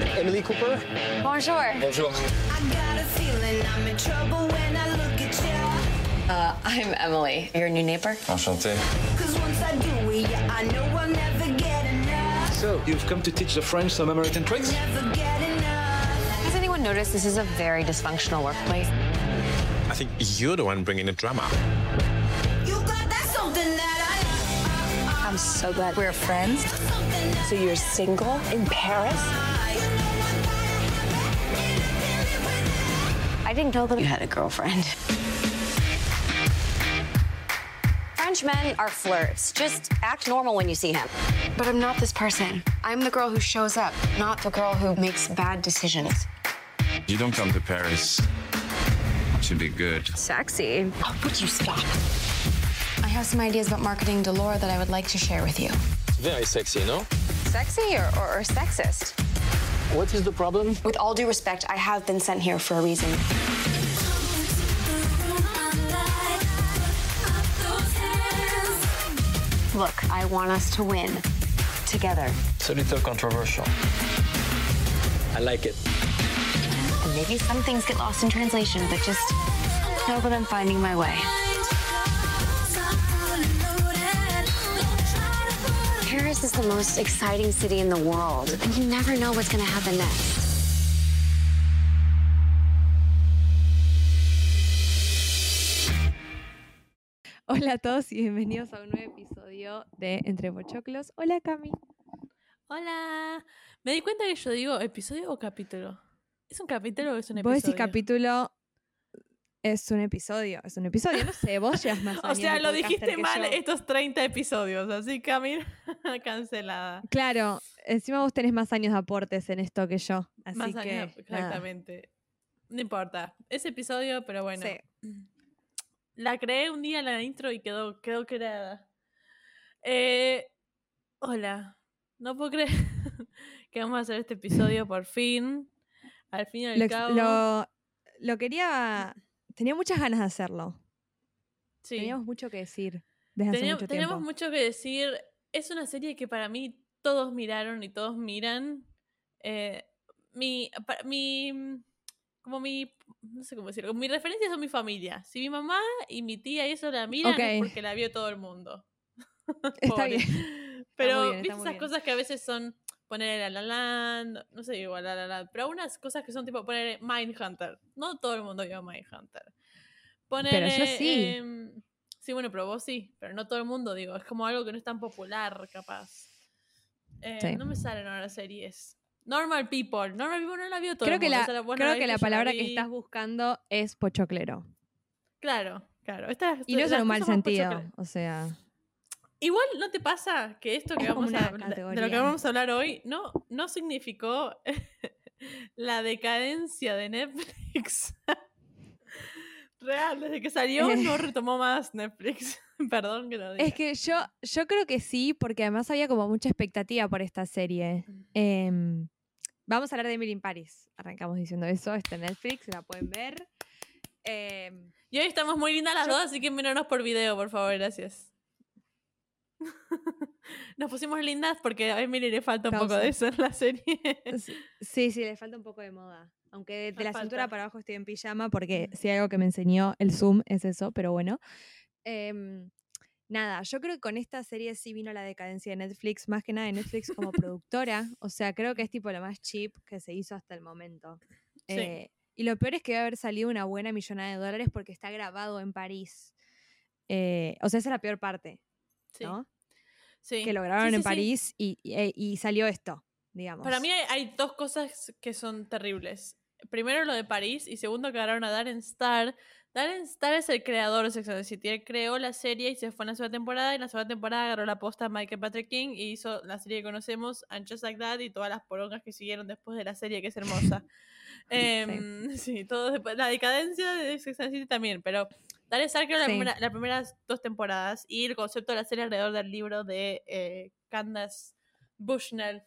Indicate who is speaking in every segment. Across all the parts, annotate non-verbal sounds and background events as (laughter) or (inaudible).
Speaker 1: Emily Cooper.
Speaker 2: Bonjour.
Speaker 1: Bonjour.
Speaker 2: Uh, I'm Emily, your new neighbor.
Speaker 3: Enchanté.
Speaker 1: So, you've come to teach the French some American tricks?
Speaker 2: Has anyone noticed this is a very dysfunctional workplace?
Speaker 3: I think you're the one bringing the drama.
Speaker 4: I'm so glad we're friends. So you're single in Paris?
Speaker 2: I didn't know that you had a girlfriend. French men are flirts. Just act normal when you see him.
Speaker 4: But I'm not this person. I'm the girl who shows up, not the girl who makes bad decisions.
Speaker 3: You don't come to Paris to be good.
Speaker 2: Sexy.
Speaker 4: Oh, would you stop? I have some ideas about marketing Delora that I would like to share with you.
Speaker 1: Very sexy, no?
Speaker 2: Sexy or, or, or sexist?
Speaker 1: What is the problem?
Speaker 4: With all due respect, I have been sent here for a reason.
Speaker 2: Look, I want us to win. Together.
Speaker 1: It's a little controversial. I like it.
Speaker 2: And maybe some things get lost in translation, but just know that I'm finding my way. Paris is the most exciting city in the world, and you never know what's going to happen next.
Speaker 5: Hola a todos y bienvenidos a un nuevo episodio de Entre Pochoclos. Hola Cami.
Speaker 6: Hola. Me di cuenta que yo digo episodio o capítulo. ¿Es un capítulo o es un
Speaker 5: Vos
Speaker 6: episodio?
Speaker 5: decís capítulo es un episodio, es un episodio, no sé, vos llevas más (laughs)
Speaker 6: O sea, lo dijiste mal
Speaker 5: yo.
Speaker 6: estos 30 episodios, así que a mí (laughs) cancelada.
Speaker 5: Claro, encima vos tenés más años de aportes en esto que yo, así
Speaker 6: Más
Speaker 5: que
Speaker 6: años,
Speaker 5: nada.
Speaker 6: exactamente. No importa. Ese episodio, pero bueno.
Speaker 5: Sí.
Speaker 6: La creé un día la intro y quedó, quedó creada. Eh, hola. No puedo creer (laughs) que vamos a hacer este episodio por fin. Al fin y al
Speaker 5: Lo,
Speaker 6: cabo.
Speaker 5: lo- lo quería, tenía muchas ganas de hacerlo.
Speaker 6: sí.
Speaker 5: Teníamos mucho que decir desde hace mucho
Speaker 6: tenemos mucho que decir. Es una serie que para mí todos miraron y todos miran. Eh, mi, pa- mi, como mi, no sé cómo decirlo, mi referencia son mi familia. Si mi mamá y mi tía y eso la miran es porque la vio todo el mundo. (laughs)
Speaker 5: Está bien.
Speaker 6: Pero
Speaker 5: bien, está
Speaker 6: viste esas
Speaker 5: bien.
Speaker 6: cosas que a veces son poner a la land, no sé, igual la la Land, pero unas cosas que son tipo poner Mindhunter. No todo el mundo vio Mindhunter. Poner,
Speaker 5: Pero yo sí.
Speaker 6: em, sí, bueno, pero vos sí, pero no todo el mundo, digo, es como algo que no es tan popular, capaz. Eh,
Speaker 5: Sí.
Speaker 6: No me salen ahora series. Normal People, Normal People no la vio todo
Speaker 5: Creo
Speaker 6: el
Speaker 5: que
Speaker 6: mundo,
Speaker 5: la,
Speaker 6: o sea, vos no
Speaker 5: creo que la palabra que estás buscando es pochoclero.
Speaker 6: Claro, claro.
Speaker 5: Y no es en un mal sentido, o sea...
Speaker 6: Igual no te pasa que esto que (laughs) vamos a de lo que vamos a hablar hoy no, no significó (laughs) la decadencia de Netflix. (laughs) Real, desde que salió no retomó más Netflix. Perdón que lo diga.
Speaker 5: Es que yo, yo creo que sí, porque además había como mucha expectativa por esta serie. Em, vamos a hablar de Emily in Paris. Arrancamos diciendo eso, está en Netflix, la pueden ver. Em,
Speaker 6: Y hoy estamos muy lindas las
Speaker 5: Yo-
Speaker 6: dos, así que míranos por video, por favor, gracias. (laughs) Nos pusimos lindas porque a Emily le falta un poco de eso en la serie.
Speaker 5: sí, sí, le falta un poco de moda. Aunque de, la
Speaker 6: falta.
Speaker 5: cintura para abajo estoy en pijama, porque si hay algo que me enseñó el Zoom es eso, pero bueno. Em, nada, yo creo que con esta serie sí vino la decadencia de Netflix, más que nada de Netflix como productora. O sea, creo que es tipo lo más cheap que se hizo hasta el momento.
Speaker 6: Sí.
Speaker 5: Eh, y lo peor es que va a haber salido una buena millonada de dólares porque está grabado en París. Eh, o sea, esa es la peor parte,
Speaker 6: Sí,
Speaker 5: ¿no?
Speaker 6: sí.
Speaker 5: Que lo grabaron
Speaker 6: Sí, sí,
Speaker 5: en
Speaker 6: sí.
Speaker 5: París y, y- y salió esto, digamos.
Speaker 6: Para mí hay, hay dos cosas que son terribles. Primero lo de París y segundo que agarraron a Darren Star. Darren Star es el creador de Sex and the City. Él creó la serie y se fue en la segunda temporada y en la segunda temporada agarró la posta a Michael Patrick King y hizo la serie que conocemos, And Just Like That y todas las porongas que siguieron después de la serie que es hermosa. (laughs) Em, (laughs) sí. todo después. La decadencia de Sex and the City también, pero Darren Star creó la
Speaker 5: Sí.
Speaker 6: primera- las primeras dos temporadas y el concepto de la serie alrededor del libro de eh, Candace Bushnell.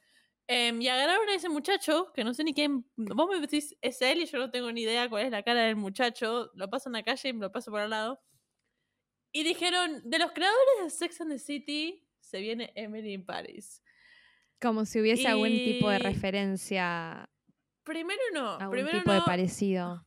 Speaker 6: Em, y agarraron a ese muchacho, que no sé ni quién. Vos me decís, es él y yo no tengo ni idea cuál es la cara del muchacho. Lo paso en la calle y me lo paso por al lado. Y dijeron: de los creadores de Sex and the City se viene Emily in Paris.
Speaker 5: Como si hubiese algún tipo de referencia,
Speaker 6: Primero no.
Speaker 5: algún
Speaker 6: primero
Speaker 5: tipo
Speaker 6: no,
Speaker 5: de parecido.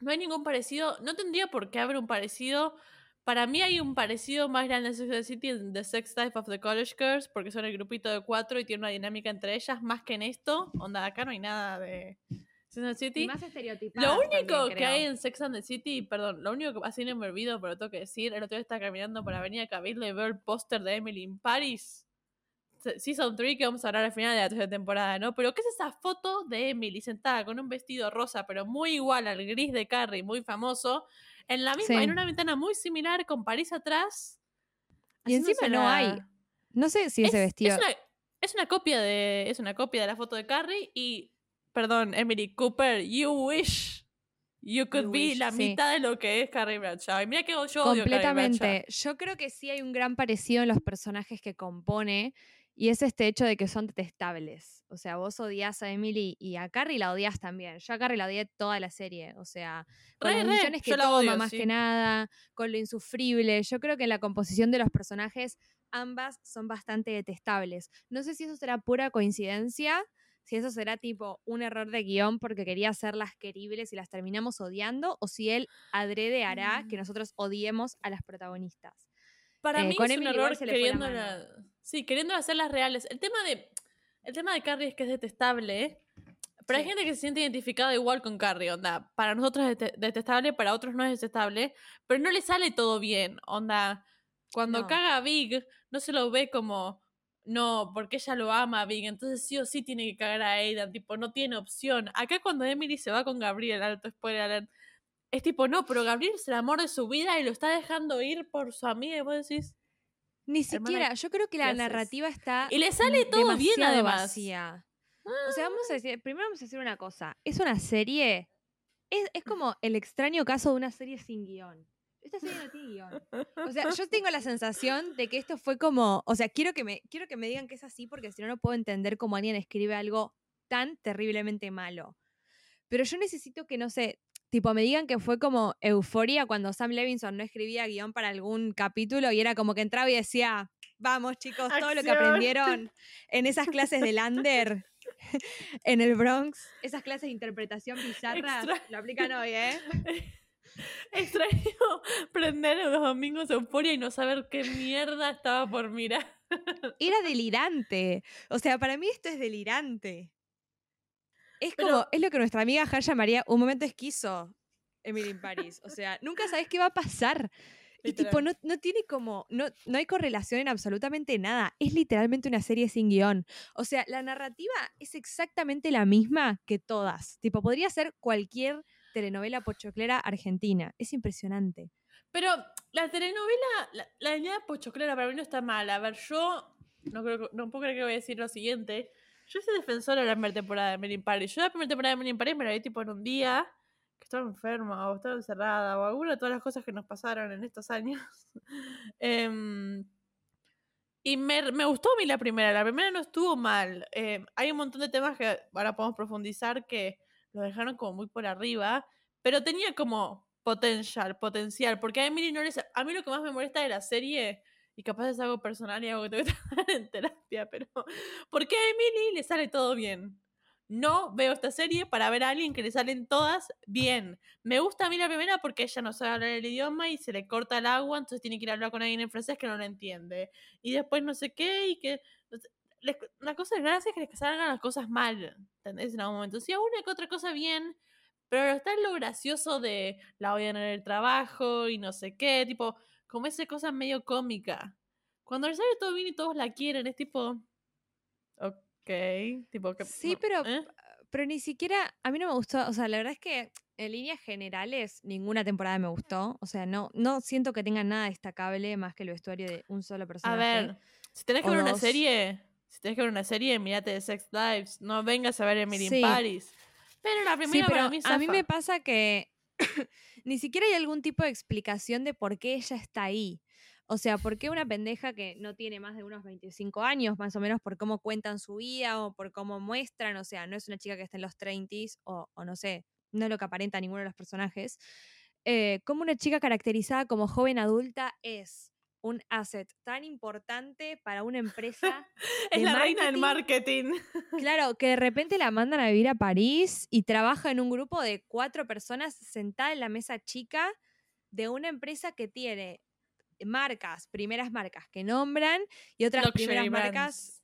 Speaker 6: No hay ningún parecido. No tendría por qué haber un parecido. Para mí hay un parecido más grande en Sex and the City en The Sex Life of the College Girls, porque son el grupito de cuatro y tiene una dinámica entre ellas, más que en esto. Onda, acá no hay nada de Sex and the City. Lo único que hay en Sex and the City, perdón, lo único que así no me olvido, pero tengo que decir, el otro día estaba caminando por Avenida Cabildo y veo el póster de Emily in Paris. Se- Season 3, que vamos a hablar al final de la tercera temporada, ¿no? Pero ¿qué es esa foto de Emily sentada con un vestido rosa, pero muy igual al gris de Carrie, muy famoso, en la misma,
Speaker 5: Sí.
Speaker 6: en una ventana muy similar, con París atrás?
Speaker 5: Y encima no
Speaker 6: la-
Speaker 5: hay No sé si ese
Speaker 6: es,
Speaker 5: vestido.
Speaker 6: Es una, es una copia de. Es una copia de la foto de Carrie y. Perdón, Emily Cooper, you wish you could
Speaker 5: You
Speaker 6: be
Speaker 5: wish,
Speaker 6: la
Speaker 5: sí.
Speaker 6: mitad de lo que es Carrie Bradshaw. Y mira que yo odio a Carrie
Speaker 5: Completamente.
Speaker 6: Bradshaw.
Speaker 5: Yo creo que sí hay un gran parecido en los personajes que compone y es este hecho de que son detestables. O sea, vos odias a Emily y a Carrie la odias también. Yo a Carrie la odié toda la serie. O sea, con
Speaker 6: Re,
Speaker 5: las decisiones que
Speaker 6: la
Speaker 5: toma
Speaker 6: odio,
Speaker 5: más
Speaker 6: sí.
Speaker 5: que nada, con lo insufrible. Yo creo que en la composición de los personajes ambas son bastante detestables. No sé si eso será pura coincidencia, si eso será tipo un error de guion porque quería hacerlas queribles y las terminamos odiando, o si él adrede hará que
Speaker 6: Mm.
Speaker 5: nosotros odiemos a las protagonistas.
Speaker 6: Para
Speaker 5: Eh,
Speaker 6: mí
Speaker 5: con
Speaker 6: es un
Speaker 5: Emily igual
Speaker 6: error
Speaker 5: la
Speaker 6: queriendo
Speaker 5: mano.
Speaker 6: Sí, queriendo hacerlas reales. El tema de. El tema de Carrie es que es detestable. Pero hay gente que se siente identificada igual con Carrie, onda. Para nosotros es dete- detestable, para otros no es detestable. Pero no le sale todo bien, onda. Cuando
Speaker 5: No.
Speaker 6: caga a Big, no se lo ve como. No, porque ella lo ama a Big, entonces sí o sí tiene que cagar a Aidan, tipo, no tiene opción. Acá cuando Emily se va con Gabriel, alto spoiler alert, es tipo, no, pero Gabriel es el amor de su vida y lo está dejando ir por su amiga y vos decís,
Speaker 5: Ni
Speaker 6: Hermana,
Speaker 5: siquiera, yo creo que la
Speaker 6: haces?
Speaker 5: narrativa está
Speaker 6: Y le sale todo bien, además.
Speaker 5: vacía. O sea, vamos a decir, primero vamos a decir una cosa. Es una serie, es, es como el extraño caso de una serie sin guion. Esta serie no tiene guion. O sea, yo tengo la sensación de que esto fue como, o sea, quiero que me, quiero que me digan que es así porque si no, no puedo entender cómo alguien escribe algo tan terriblemente malo. Pero yo necesito que, no sé, tipo, me digan que fue como euforia cuando Sam Levinson no escribía guion para algún capítulo y era como que entraba y decía, vamos chicos, todo lo que aprendieron en esas clases de Lander (laughs) en el Bronx, esas clases de interpretación bizarras,
Speaker 6: Extra-
Speaker 5: lo aplican hoy, ¿eh? (laughs)
Speaker 6: Extraño prender los domingos euforia y no saber qué mierda estaba por mirar.
Speaker 5: Era delirante. O sea, para mí esto es delirante. Es
Speaker 6: Pero-
Speaker 5: como, es lo que nuestra amiga Har llamaría un momento esquizo, Emily in Paris. O sea, nunca sabes qué va a pasar. Y tipo, no, no tiene como, no, no hay correlación en absolutamente nada. Es literalmente una serie sin guion. O sea, la narrativa es exactamente la misma que todas. Tipo, podría ser cualquier telenovela pochoclera argentina. Es impresionante.
Speaker 6: Pero la telenovela, la, la línea pochoclera para mí no está mal. A ver, yo no, creo, no puedo creer que voy a decir lo siguiente. Yo soy defensora de la primera temporada de Emily in Paris. Yo la primera temporada de Emily Paris me la vi tipo en un día que estaba enferma o estaba encerrada o alguna de todas las cosas que nos pasaron en estos años. (laughs) Em, y me, me gustó a mí la primera. La primera no estuvo mal. Em, hay un montón de temas que ahora podemos profundizar que lo dejaron como muy por arriba. Pero tenía como potencial, potencial. Porque a Emily no les. A mí lo que más me molesta de la serie, y capaz es algo personal y algo que tengo que (laughs) tratar en terapia, pero. porque a Emily le sale todo bien. No veo esta serie para ver a alguien que le salen todas bien. Me gusta a mí la primera porque ella no sabe hablar el idioma y se le corta el agua, entonces tiene que ir a hablar con alguien en francés que no lo entiende. Y después no sé qué, y que. les- la cosa gracia es que les salgan las cosas mal, ¿entendés? En algún momento. Si a una que otra cosa bien, pero está lo gracioso de la odian en el trabajo y no sé qué, tipo, como esa cosa medio cómica. Cuando le sale todo bien y todos la quieren, es tipo. Ok, tipo que.
Speaker 5: Sí,
Speaker 6: no,
Speaker 5: pero,
Speaker 6: ¿eh?
Speaker 5: pero ni siquiera, a mí no me gustó, o sea, la verdad es que en líneas generales ninguna temporada me gustó, o sea, no, no siento que tengan nada destacable más que el vestuario de un solo
Speaker 6: A
Speaker 5: personaje.
Speaker 6: ver, si tenés que ver una serie, si tenés que ver una serie, mirate de Sex Lives, no vengas a ver Emily
Speaker 5: Sí.
Speaker 6: in Paris. Pero la
Speaker 5: Sí,
Speaker 6: primera
Speaker 5: pero
Speaker 6: para mí
Speaker 5: a mí me pasa que ni siquiera hay algún tipo de explicación de por qué ella está ahí. O sea, ¿por qué una pendeja que no tiene más de unos 25 años, más o menos por cómo cuentan su vida o por cómo muestran? O sea, no es una chica que está en los 30s o, no sé, no es lo que aparenta ninguno de los personajes. Eh, ¿Cómo una chica caracterizada como joven adulta es un asset tan importante para una (laughs) empresa.
Speaker 6: Es la reina del
Speaker 5: marketing.
Speaker 6: marketing.
Speaker 5: Claro, que de repente la mandan a vivir a París y trabaja en un grupo de cuatro personas sentada en la mesa chica de una empresa que tiene marcas, primeras marcas que nombran y otras
Speaker 6: Luxury
Speaker 5: primeras
Speaker 6: brands.
Speaker 5: marcas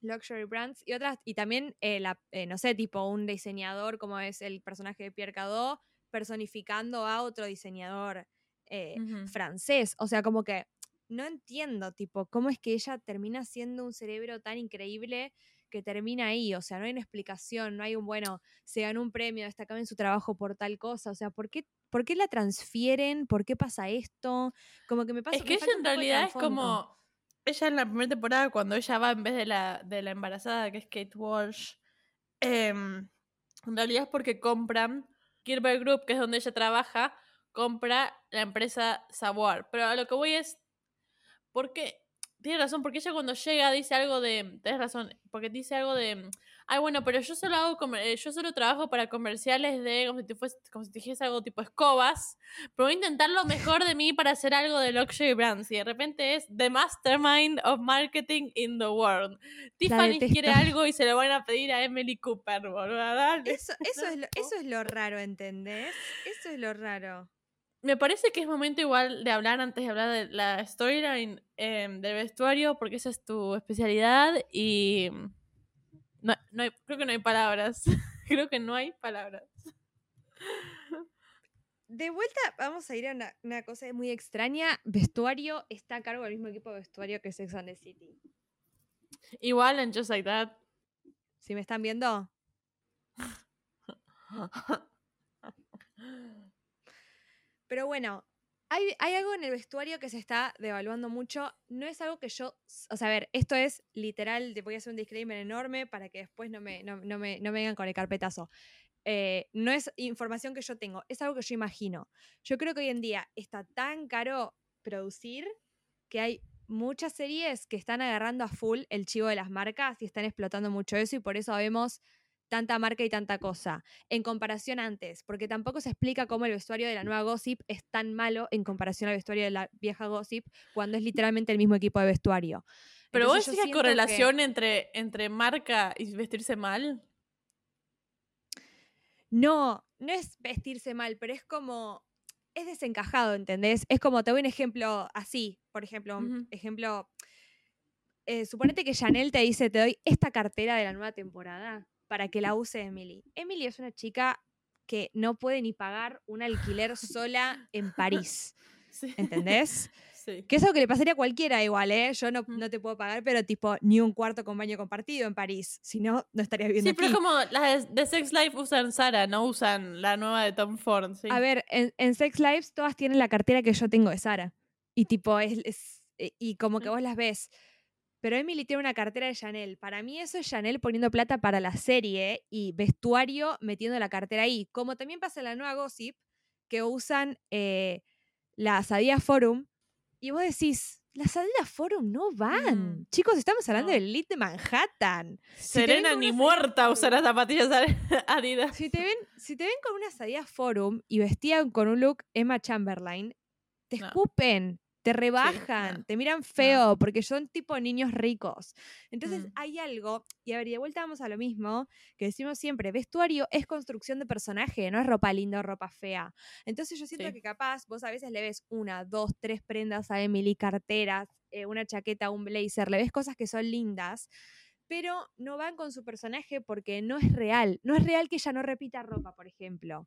Speaker 5: luxury brands y otras y también eh, la- eh, no sé tipo un diseñador como es el personaje de Pierre Cardot personificando a otro diseñador eh, francés o sea como que no entiendo tipo cómo es que ella termina siendo un cerebro tan increíble que termina ahí, o sea, no hay una explicación, no hay un, bueno, se ganó un premio, destacado en su trabajo por tal cosa, o sea, ¿por qué, ¿por qué la transfieren? ¿Por qué pasa esto? Como que me pasa
Speaker 6: Es que ella en realidad es como. Ella en la primera temporada, cuando ella va en vez de la, de la embarazada, que es Kate Walsh, em, en realidad es porque compran. Gilbert Group, que es donde ella trabaja, compra la empresa Savoir. Pero a lo que voy es. Porque. Tiene razón, porque ella cuando llega dice algo de. Tienes razón, porque dice algo de. Ay, bueno, pero yo solo hago eh, yo solo trabajo para comerciales de. Como si, te fuese- como si te dijese algo tipo escobas. Pero voy a intentar lo mejor de mí para hacer algo de luxury brands. Y de repente es The Mastermind of Marketing in the World. Tiffany quiere algo y se lo van a pedir a Emily Cooper. Dale.
Speaker 5: Eso, eso, es lo, eso es lo raro, ¿entendés? Eso es lo raro.
Speaker 6: Me parece que es momento igual de hablar antes de hablar de la storyline em, del vestuario, porque esa es tu especialidad y no, no hay- creo que no hay palabras. (laughs) creo que no hay palabras.
Speaker 5: De vuelta, vamos a ir a una, una cosa muy extraña. Vestuario está a cargo del mismo equipo de vestuario que Sex and the City.
Speaker 6: Igual en Just Like That.
Speaker 5: Si me están viendo, (laughs) Pero bueno, hay, hay algo en el vestuario que se está devaluando mucho. No es algo que yo. O sea, a ver, esto es literal. Te voy a hacer un disclaimer enorme para que después no me, no, me, no me vengan con el carpetazo. Eh, no es información que yo tengo, es algo que yo imagino. Yo creo que hoy en día está tan caro producir que hay muchas series que están agarrando a full el chivo de las marcas y están explotando mucho eso y por eso vemos tanta marca y tanta cosa en comparación antes, porque tampoco se explica cómo el vestuario de la nueva Gossip es tan malo en comparación al vestuario de la vieja Gossip cuando es literalmente el mismo equipo de vestuario.
Speaker 6: Pero vos
Speaker 5: Entonces,
Speaker 6: decís la
Speaker 5: que-
Speaker 6: correlación entre, entre marca y vestirse mal.
Speaker 5: No, no es vestirse mal, pero es como. Es desencajado, ¿entendés? Es como, te doy un ejemplo así. Por ejemplo, un ejemplo. eh, suponete que Chanel te dice: Te doy esta cartera de la nueva temporada para que la use Emily. Emily es una chica que no puede ni pagar un alquiler (laughs) sola en París. (laughs)
Speaker 6: Sí.
Speaker 5: ¿Entendés?
Speaker 6: Sí.
Speaker 5: Que es algo que le pasaría a cualquiera igual, ¿eh? Yo no,
Speaker 6: Mm.
Speaker 5: no te puedo pagar, pero tipo, ni un cuarto con baño compartido en París. Si no, no estaría viviendo
Speaker 6: Sí, pero es
Speaker 5: aquí.
Speaker 6: como las de, Sex Life usan Sara, no usan la nueva de Tom Ford. Sí.
Speaker 5: A ver, en, en Sex Lives todas tienen la cartera que yo tengo de Sara. Y tipo, es, es- eh, y como que vos las ves. Pero Emily tiene una cartera de Chanel. Para mí eso es Chanel poniendo plata para la serie y vestuario metiendo la cartera ahí. Como también pasa en la nueva Gossip, que usan eh, la Sadia Forum. Y vos decís, las Sadia Forum no van.
Speaker 6: Mm,
Speaker 5: Chicos, estamos hablando
Speaker 6: no.
Speaker 5: del elite de Manhattan.
Speaker 6: Serena ni muerta
Speaker 5: Sadia
Speaker 6: usa las zapatillas (laughs) Adidas.
Speaker 5: Si te ven, si te ven con una Sadia Forum y vestían con un look Emma Chamberlain, te
Speaker 6: No.
Speaker 5: escupen, te rebajan, te miran feo porque son tipo niños ricos. Entonces
Speaker 6: Mm.
Speaker 5: hay algo, y a ver, y de vuelta vamos a lo mismo que decimos siempre, vestuario es construcción de personaje, no es ropa linda o ropa fea. Entonces yo siento
Speaker 6: Sí.
Speaker 5: que capaz vos a veces le ves una, dos, tres prendas a Emily, carteras, eh, una chaqueta, un blazer, le ves cosas que son lindas, pero no van con su personaje porque no es real. No es real que ella no repita ropa, por ejemplo.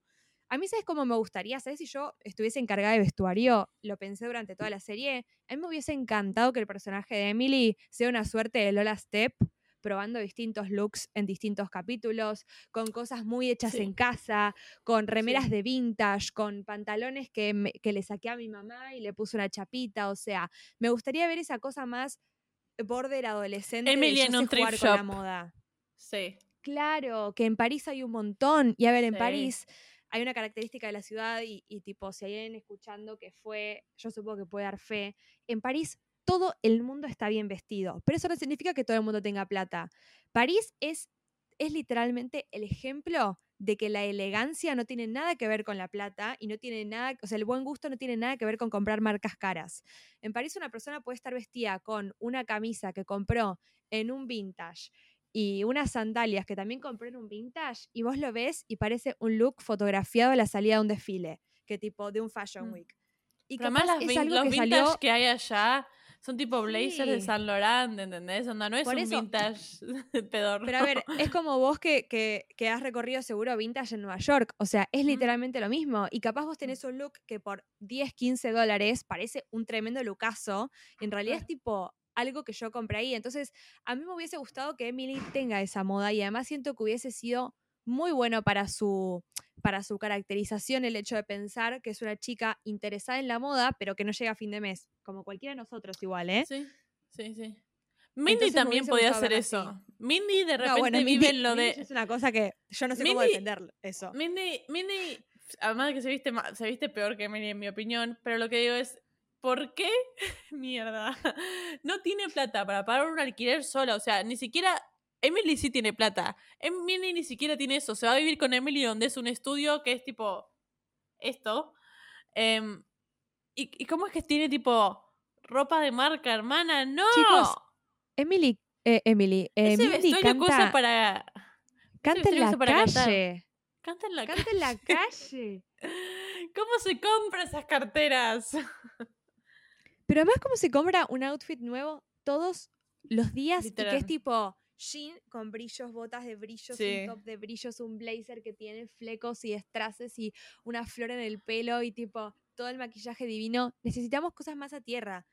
Speaker 5: A mí, ¿sabes cómo me gustaría? ¿Sabes si yo estuviese encargada de vestuario? Lo pensé durante toda la serie. A mí me hubiese encantado que el personaje de Emily sea una suerte de Lola Step, probando distintos looks en distintos capítulos, con cosas muy hechas
Speaker 6: Sí.
Speaker 5: en casa, con remeras
Speaker 6: Sí.
Speaker 5: de vintage, con pantalones que, me- que le saqué a mi mamá y le puse una chapita. O sea, me gustaría ver esa cosa más border adolescente. de
Speaker 6: Emily
Speaker 5: yo
Speaker 6: en
Speaker 5: sé
Speaker 6: un
Speaker 5: jugar con la moda.
Speaker 6: Sí.
Speaker 5: Claro, que en París hay un montón. Y a ver, en
Speaker 6: Sí.
Speaker 5: París hay una característica de la ciudad y, tipo, si alguien escuchando que fue, yo supongo que puede dar fe, en París todo el mundo está bien vestido, pero eso no significa que todo el mundo tenga plata. París es, es literalmente el ejemplo de que la elegancia no tiene nada que ver con la plata y no tiene nada, o sea, el buen gusto no tiene nada que ver con comprar marcas caras. En París una persona puede estar vestida con una camisa que compró en un vintage y unas sandalias que también compró en un vintage y vos lo ves y parece un look fotografiado a la salida de un desfile, que tipo de un Fashion
Speaker 6: Mm.
Speaker 5: Week. Y
Speaker 6: Pero además las
Speaker 5: es algo
Speaker 6: los
Speaker 5: que
Speaker 6: vintage
Speaker 5: salió
Speaker 6: que hay allá son tipo blazers de
Speaker 5: Sí.
Speaker 6: San Laurent, ¿entendés? Onda, no es
Speaker 5: Por
Speaker 6: un
Speaker 5: eso-
Speaker 6: vintage (laughs) pedorro.
Speaker 5: Pero a ver, es como vos que, que, que has recorrido seguro vintage en Nueva York. O sea, es literalmente lo mismo. Y capaz vos tenés un look que por 10, 15 dólares parece un tremendo lucaso. En realidad es tipo algo que yo compré ahí. Entonces, a mí me hubiese gustado que Emily tenga esa moda y además siento que hubiese sido muy bueno para su, para su caracterización el hecho de pensar que es una chica interesada en la moda, pero que no llega a fin de mes. Como cualquiera de nosotros igual, ¿eh?
Speaker 6: Sí, sí, sí. Mindy también podía hacer eso.
Speaker 5: así.
Speaker 6: Mindy de repente
Speaker 5: No, bueno,
Speaker 6: vive
Speaker 5: Mindy,
Speaker 6: en lo
Speaker 5: Mindy
Speaker 6: de...
Speaker 5: es una cosa que yo no sé cómo
Speaker 6: Mindy-
Speaker 5: defender eso.
Speaker 6: Mindy, Mindy, además de que se viste, se viste peor que Emily en mi opinión, pero lo que digo es, ¿por qué? (laughs) Mierda. No tiene plata para pagar un alquiler sola, o sea, ni siquiera... Emily sí tiene plata. Emily ni siquiera tiene eso. Se va a vivir con Emily donde es un estudio que es tipo esto. Em, ¿y, ¿Y cómo es que tiene tipo ropa de marca, hermana? ¡No!
Speaker 5: Chicos, Emily, eh, Emily, eh,
Speaker 6: Ese usa
Speaker 5: canta,
Speaker 6: para...
Speaker 5: canta en la calle.
Speaker 6: Canta en la
Speaker 5: Canta en la calle. (laughs)
Speaker 6: ¿Cómo se compra esas carteras?
Speaker 5: Pero además, ¿cómo se compra un outfit nuevo todos los días? Y que
Speaker 6: Literal.
Speaker 5: es tipo jean con brillos, botas de brillos,
Speaker 6: Sí.
Speaker 5: un top de brillos, un blazer que tiene flecos y estraces y una flor en el pelo y tipo todo el maquillaje divino. Necesitamos cosas más a tierra.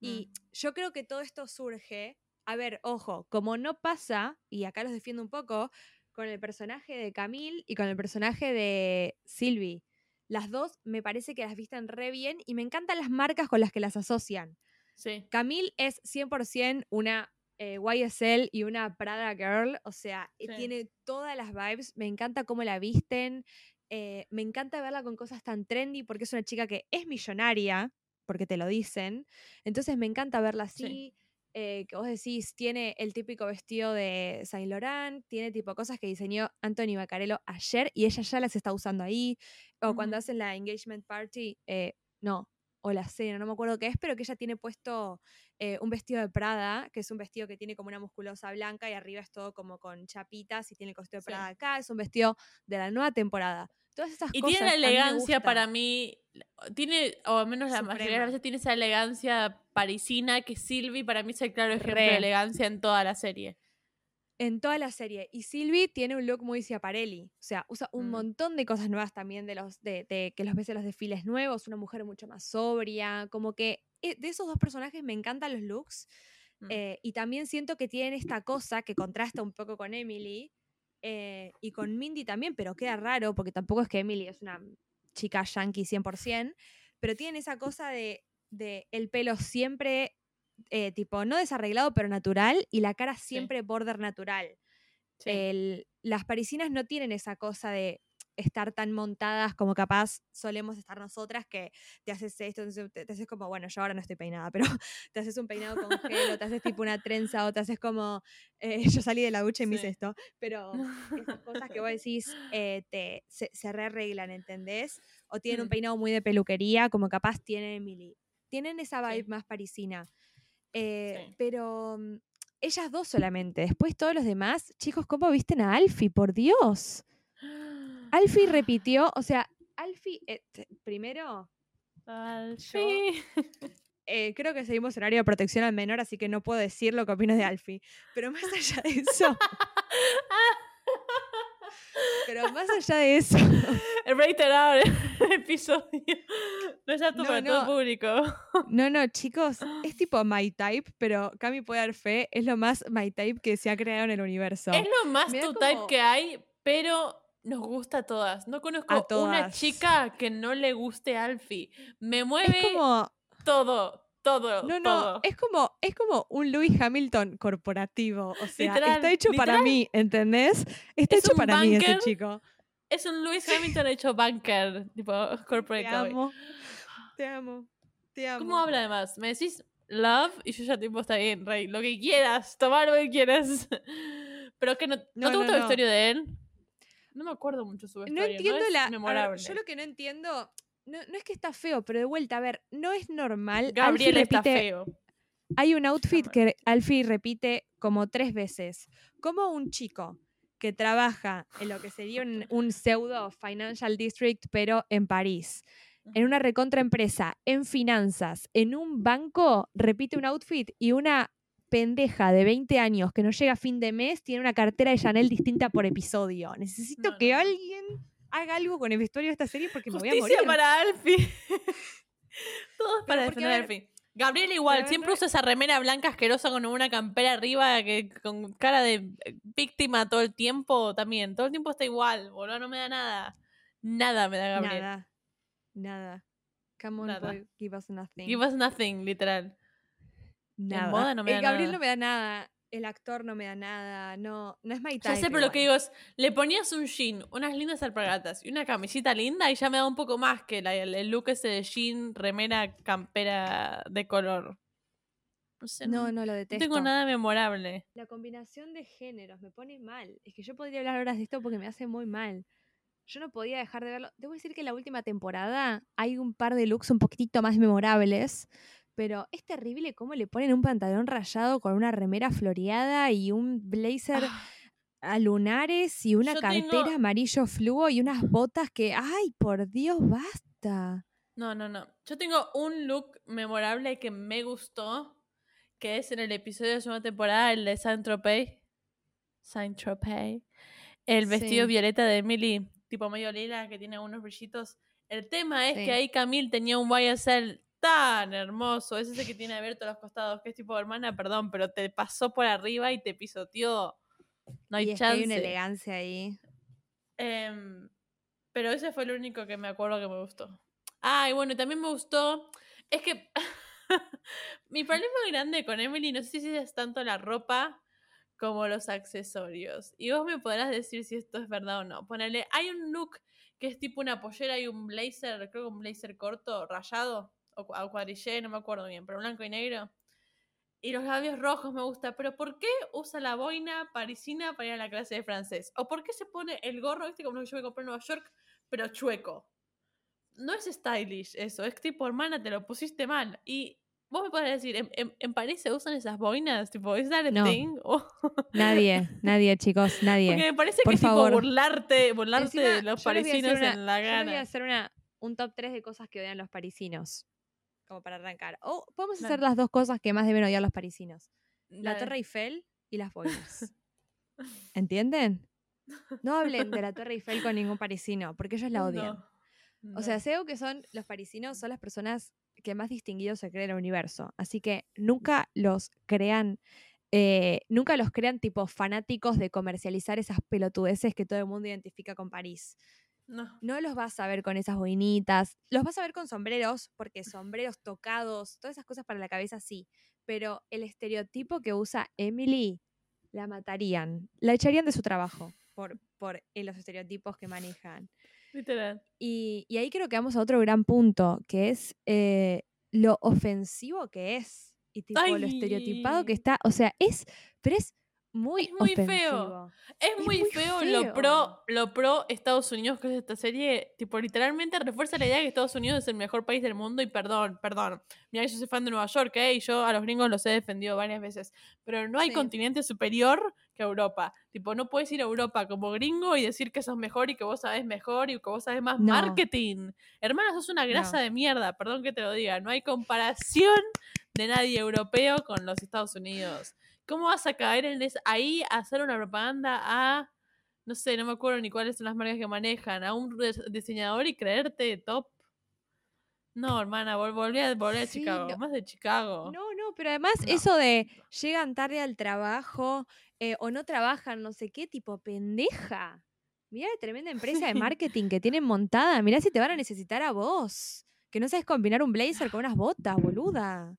Speaker 5: Y yo creo que todo esto surge, a ver, ojo, como no pasa, y acá los defiendo un poco, con el personaje de Camille y con el personaje de Sylvie. Las dos me parece que las visten re bien y me encantan las marcas con las que las asocian.
Speaker 6: Sí.
Speaker 5: Camille es 100% una eh, YSL y una Prada Girl, o sea, eh,
Speaker 6: Sí.
Speaker 5: tiene todas las vibes, me encanta cómo la visten, eh, me encanta verla con cosas tan trendy porque es una chica que es millonaria, porque te lo dicen, entonces me encanta verla así.
Speaker 6: Sí.
Speaker 5: Eh, que vos decís, tiene el típico vestido de Saint Laurent, tiene tipo cosas que diseñó Anthony Bacarello ayer y ella ya las está usando ahí. O cuando hacen la engagement party, eh, no, o la cena, no me acuerdo qué es, pero que ella tiene puesto eh, un vestido de Prada, que es un vestido que tiene como una musculosa blanca y arriba es todo como con chapitas y tiene el costillo de
Speaker 6: Sí.
Speaker 5: Prada acá, es un vestido de la nueva temporada. Todas esas
Speaker 6: Y
Speaker 5: cosas.
Speaker 6: tiene la elegancia para mí, tiene, o al menos la mayoría de
Speaker 5: Suprema.
Speaker 6: las veces tiene esa elegancia parisina que Sylvie para mí es el claro ejemplo
Speaker 5: Re.
Speaker 6: de elegancia en toda la serie.
Speaker 5: En toda la serie. Y Sylvie tiene un look muy Ciaparelli. O sea, usa un
Speaker 6: Mm.
Speaker 5: montón de cosas nuevas también de los de, de que los ves en los desfiles nuevos. Una mujer mucho más sobria. Como que eh, de esos dos personajes me encantan los looks.
Speaker 6: Mm.
Speaker 5: eh, y también siento que tienen esta cosa que contrasta un poco con Emily. eh, y con Mindy también, pero queda raro porque tampoco es que Emily es una chica yankee 100%. Pero tienen esa cosa de, de el pelo siempre eh, tipo, no desarreglado, pero natural, y la cara siempre border natural.
Speaker 6: Sí.
Speaker 5: El- las parisinas no tienen esa cosa de estar tan montadas como capaz solemos estar nosotras, que te haces esto, te, te haces como, bueno, yo ahora no estoy peinada, pero (laughs) te haces un peinado con gel, o te haces tipo una trenza, o te haces como, eh, yo salí de la ducha y me hice esto, pero esas cosas que vos decís eh, te, se, se rearreglan, ¿entendés? O tienen un
Speaker 6: Mm.
Speaker 5: peinado muy de peluquería, como capaz tiene Emily. Tienen esa
Speaker 6: Sí.
Speaker 5: vibe más parisina. Eh,
Speaker 6: Sí.
Speaker 5: Pero mm, ellas dos solamente. Después todos los demás, chicos, ¿cómo visten a Alfie? Por Dios. (gasps) Alfie repitió, o sea, Alfie, eh, primero,
Speaker 6: Alfie. (laughs)
Speaker 5: eh, creo que seguimos en área de protección al menor, así que no puedo decir lo que opino de Alfie. Pero más allá de eso, (laughs) pero más allá de eso,
Speaker 6: reiterar el episodio. No es apto
Speaker 5: No,
Speaker 6: para todo
Speaker 5: no.
Speaker 6: público. (laughs)
Speaker 5: no, no, chicos, es tipo My Type, pero Cami puede dar fe, es lo más My Type que se ha creado en el universo.
Speaker 6: Es lo más tu type que hay, pero nos gusta a todas. No conozco una
Speaker 5: todas.
Speaker 6: chica que no le guste Alfie. Me mueve
Speaker 5: Es como,
Speaker 6: todo, todo,
Speaker 5: No, no,
Speaker 6: todo.
Speaker 5: es como, es como un Lewis Hamilton corporativo. O sea,
Speaker 6: Literal,
Speaker 5: está hecho para mí, ¿entendés? Está
Speaker 6: Es
Speaker 5: hecho
Speaker 6: un
Speaker 5: para mí ese
Speaker 6: banker
Speaker 5: chico.
Speaker 6: Es un Lewis Hamilton hecho banker, tipo corporate
Speaker 5: Te amo. Te amo.
Speaker 6: ¿Cómo habla además? Me decís love y yo ya tipo está bien, rey. Lo que quieras, tomar lo que quieras. (laughs) Pero que no, ¿no
Speaker 5: No,
Speaker 6: te
Speaker 5: no,
Speaker 6: gusta
Speaker 5: no.
Speaker 6: vestuario de él? No me acuerdo mucho su
Speaker 5: No
Speaker 6: vestuario.
Speaker 5: entiendo
Speaker 6: es
Speaker 5: la. ver, yo lo que no entiendo. No, no es que está feo, pero de vuelta, a ver, no es normal.
Speaker 6: Gabriel
Speaker 5: Alfie
Speaker 6: está
Speaker 5: repite-
Speaker 6: feo.
Speaker 5: Hay un outfit que Alfie repite como tres veces. Como un chico que trabaja en lo que sería un, un pseudo financial district, pero en París, en una recontra empresa, en finanzas, en un banco, repite un outfit y una pendeja de 20 años que no llega a fin de mes tiene una cartera de Chanel distinta por episodio. Necesito
Speaker 6: No,
Speaker 5: que
Speaker 6: no.
Speaker 5: alguien haga algo con el vestuario de esta serie porque me voy a
Speaker 6: Justicia
Speaker 5: morir.
Speaker 6: para Alfie. (laughs) Todos para defender
Speaker 5: a
Speaker 6: Alfie. Gabriel igual, siempre
Speaker 5: no-
Speaker 6: usa esa remera blanca asquerosa con una campera arriba que con cara de eh, víctima todo el tiempo también. Todo el tiempo está igual, boludo, no me da nada. Nada me da Gabriel.
Speaker 5: Nada. Nada. Come on,
Speaker 6: Nada.
Speaker 5: boy, give us nothing.
Speaker 6: Give us nothing, literal.
Speaker 5: nada.
Speaker 6: moda no me
Speaker 5: El Gabriel
Speaker 6: nada.
Speaker 5: no me da nada. El actor no me da nada. No, no es my
Speaker 6: Ya sé, pero lo que digo es, le ponías un jean, unas lindas alpargatas y una camisita linda y ya me da un poco más que la- el, look ese de jean, remera, campera de color. No sé,
Speaker 5: No, no, lo
Speaker 6: no
Speaker 5: detesto.
Speaker 6: tengo nada memorable.
Speaker 5: La combinación de géneros me pone mal. Es que yo podría hablar horas de esto porque me hace muy mal. Yo no podía dejar de verlo. Debo decir que en la última temporada hay un par de looks un poquitito más memorables, pero es terrible cómo le ponen un pantalón rayado con una remera floreada y un blazer
Speaker 6: Ah,
Speaker 5: a lunares y una
Speaker 6: Yo
Speaker 5: cartera
Speaker 6: tengo-
Speaker 5: amarillo fluo y unas botas que, ay, por Dios, basta.
Speaker 6: No, no, no. Yo tengo un look memorable que me gustó, que es en el episodio de la segunda temporada, el de Saint-Tropez. Saint-Tropez. El vestido
Speaker 5: Sí.
Speaker 6: violeta de Emily, tipo medio lila, que tiene unos brillitos. El tema es
Speaker 5: Sí.
Speaker 6: que ahí Camille tenía un YSL tan hermoso. Es ese que tiene abierto los costados, que es tipo, hermana, perdón, pero te pasó por arriba y te pisoteó. No hay
Speaker 5: y es que hay
Speaker 6: chance.
Speaker 5: una elegancia ahí.
Speaker 6: Em, pero ese fue el único que me acuerdo que me gustó. Ah, y bueno, también me gustó. Es que (laughs) mi problema grande con Emily, no sé si es tanto la ropa como los accesorios. Y vos me podrás decir si esto es verdad o no. Ponele, hay un look que es tipo una pollera y un blazer, creo que un blazer corto, rayado, o, o cuadrillé, no me acuerdo bien, pero blanco y negro. Y los labios rojos me gusta, pero ¿por qué usa la boina parisina para ir a la clase de francés? ¿O por qué se pone el gorro, viste, como lo que yo me compré en Nueva York, pero chueco? No es stylish eso, es tipo, hermana, te lo pusiste mal. Y vos me podés decir, ¿en, en, en París se usan esas boinas? Tipo, ¿es that a
Speaker 5: No.
Speaker 6: thing? (laughs) O-
Speaker 5: Nadie, nadie, chicos, nadie.
Speaker 6: porque me parece
Speaker 5: por
Speaker 6: que es
Speaker 5: favor.
Speaker 6: tipo burlarte, burlarte
Speaker 5: Encima,
Speaker 6: de los
Speaker 5: yo
Speaker 6: parisinos
Speaker 5: una-
Speaker 6: en la
Speaker 5: Yo les voy a
Speaker 6: gana.
Speaker 5: hacer una, un top 3 de cosas que odian los parisinos. Como para arrancar. O podemos hacer las dos cosas que más deben odiar los parisinos. La. Torre Eiffel y las boinas. (laughs) ¿Entienden? No hablen de la Torre Eiffel con ningún parisino, porque ellos la (laughs) odian.
Speaker 6: No,
Speaker 5: O sea, sé que son los parisinos, son las personas que más distinguidos se creen en el universo. Así que nunca los crean, eh, nunca los crean tipo fanáticos de comercializar esas pelotudeces que todo el mundo identifica con París.
Speaker 6: no.
Speaker 5: No los vas a ver con esas boinitas, los vas a ver con sombreros, porque sombreros tocados, todas esas cosas para la cabeza sí. Pero el estereotipo que usa Emily, la matarían, la echarían de su trabajo por, por eh, los estereotipos que manejan.
Speaker 6: Literal.
Speaker 5: Y, y ahí creo que vamos a otro gran punto, que es eh, lo ofensivo que es. Y tipo lo estereotipado que está. O sea, es. Pero es muy,
Speaker 6: Es muy feo. Es,
Speaker 5: Es
Speaker 6: muy,
Speaker 5: muy
Speaker 6: feo,
Speaker 5: feo.
Speaker 6: lo pro lo pro Estados Unidos que es esta serie. Tipo, literalmente refuerza la idea de que Estados Unidos es el mejor país del mundo. Y perdón, perdón. Mira, yo soy fan de Nueva York, ¿eh? Y yo a los gringos los he defendido varias veces. Pero no hay
Speaker 5: Sí.
Speaker 6: continente superior que Europa. Tipo, no puedes ir a Europa como gringo y decir que sos mejor y que vos sabés mejor y que vos sabés más
Speaker 5: No.
Speaker 6: marketing. Hermana, sos una grasa
Speaker 5: No.
Speaker 6: de mierda, perdón que te lo diga. No hay comparación de nadie europeo con los Estados Unidos. ¿Cómo vas a caer en es- ahí a hacer una propaganda a, no sé, no me acuerdo ni cuáles son las marcas que manejan, a un diseñador y creerte top? No, hermana, vol- volví a, volví a
Speaker 5: Sí,
Speaker 6: Chicago,
Speaker 5: no.
Speaker 6: más de Chicago.
Speaker 5: No, no, pero además eso de llegan tarde al trabajo eh, o no trabajan, no sé qué, tipo pendeja. Mirá la tremenda empresa de (laughs) marketing que tienen montada. Mirá si te van a necesitar a vos. Que no sabes combinar un blazer con unas botas, boluda.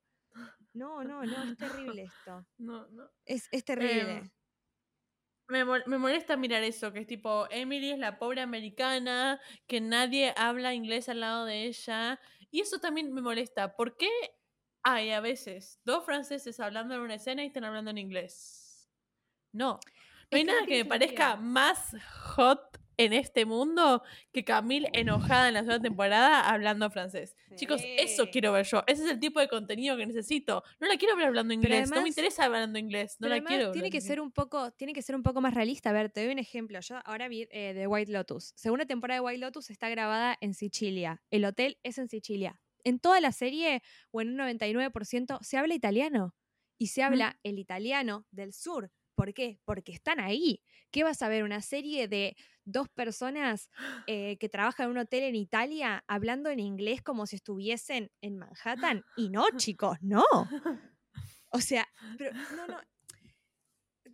Speaker 5: No, no, no, es (laughs) terrible esto.
Speaker 6: No, no.
Speaker 5: Es, es terrible.
Speaker 6: Em, Me, mol- me molesta mirar eso, que es tipo, Emily es la pobre americana, que nadie habla inglés al lado de ella. Y eso también me molesta. ¿Por qué hay a veces dos franceses hablando en una escena y están hablando en inglés? No. No hay nada que me parezca más hot en este mundo que Camille enojada en la segunda temporada hablando francés. Chicos, eso quiero ver yo. Ese es el tipo de contenido que necesito. No la quiero ver hablando inglés. no me interesa hablando inglés. No la quiero.
Speaker 5: tiene que
Speaker 6: inglés.
Speaker 5: ser un poco, tiene que ser un poco más realista. A ver, te doy un ejemplo. Yo ahora vi eh, The White Lotus. Segunda temporada de White Lotus está grabada en Sicilia. El hotel es en Sicilia. En toda la serie, o en un 99%, se habla italiano. Y se habla el italiano del sur. ¿Por qué? Porque están ahí. ¿Qué vas a ver? ¿Una serie de dos personas eh, que trabajan en un hotel en Italia hablando en inglés como si estuviesen en Manhattan? Y no, chicos, no. O sea, pero no, no.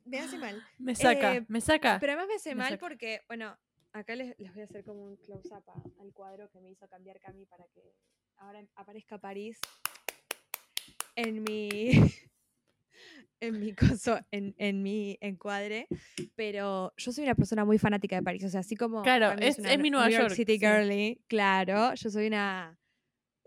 Speaker 5: Me hace mal. (laughs)
Speaker 6: Me saca,
Speaker 5: Eh,
Speaker 6: me saca.
Speaker 5: Pero además me hace
Speaker 6: Me
Speaker 5: mal
Speaker 6: saca.
Speaker 5: porque, bueno, acá les, les voy a hacer como un close-up al cuadro que me hizo cambiar Cami para que ahora aparezca París en mi. En mi (laughs) coso, en, en mi encuadre. Pero yo soy una persona muy fanática de París. O sea, así como.
Speaker 6: Claro, es-
Speaker 5: una
Speaker 6: es mi
Speaker 5: New
Speaker 6: Nueva
Speaker 5: York
Speaker 6: York,
Speaker 5: City
Speaker 6: sí.
Speaker 5: girly. Claro, yo soy una.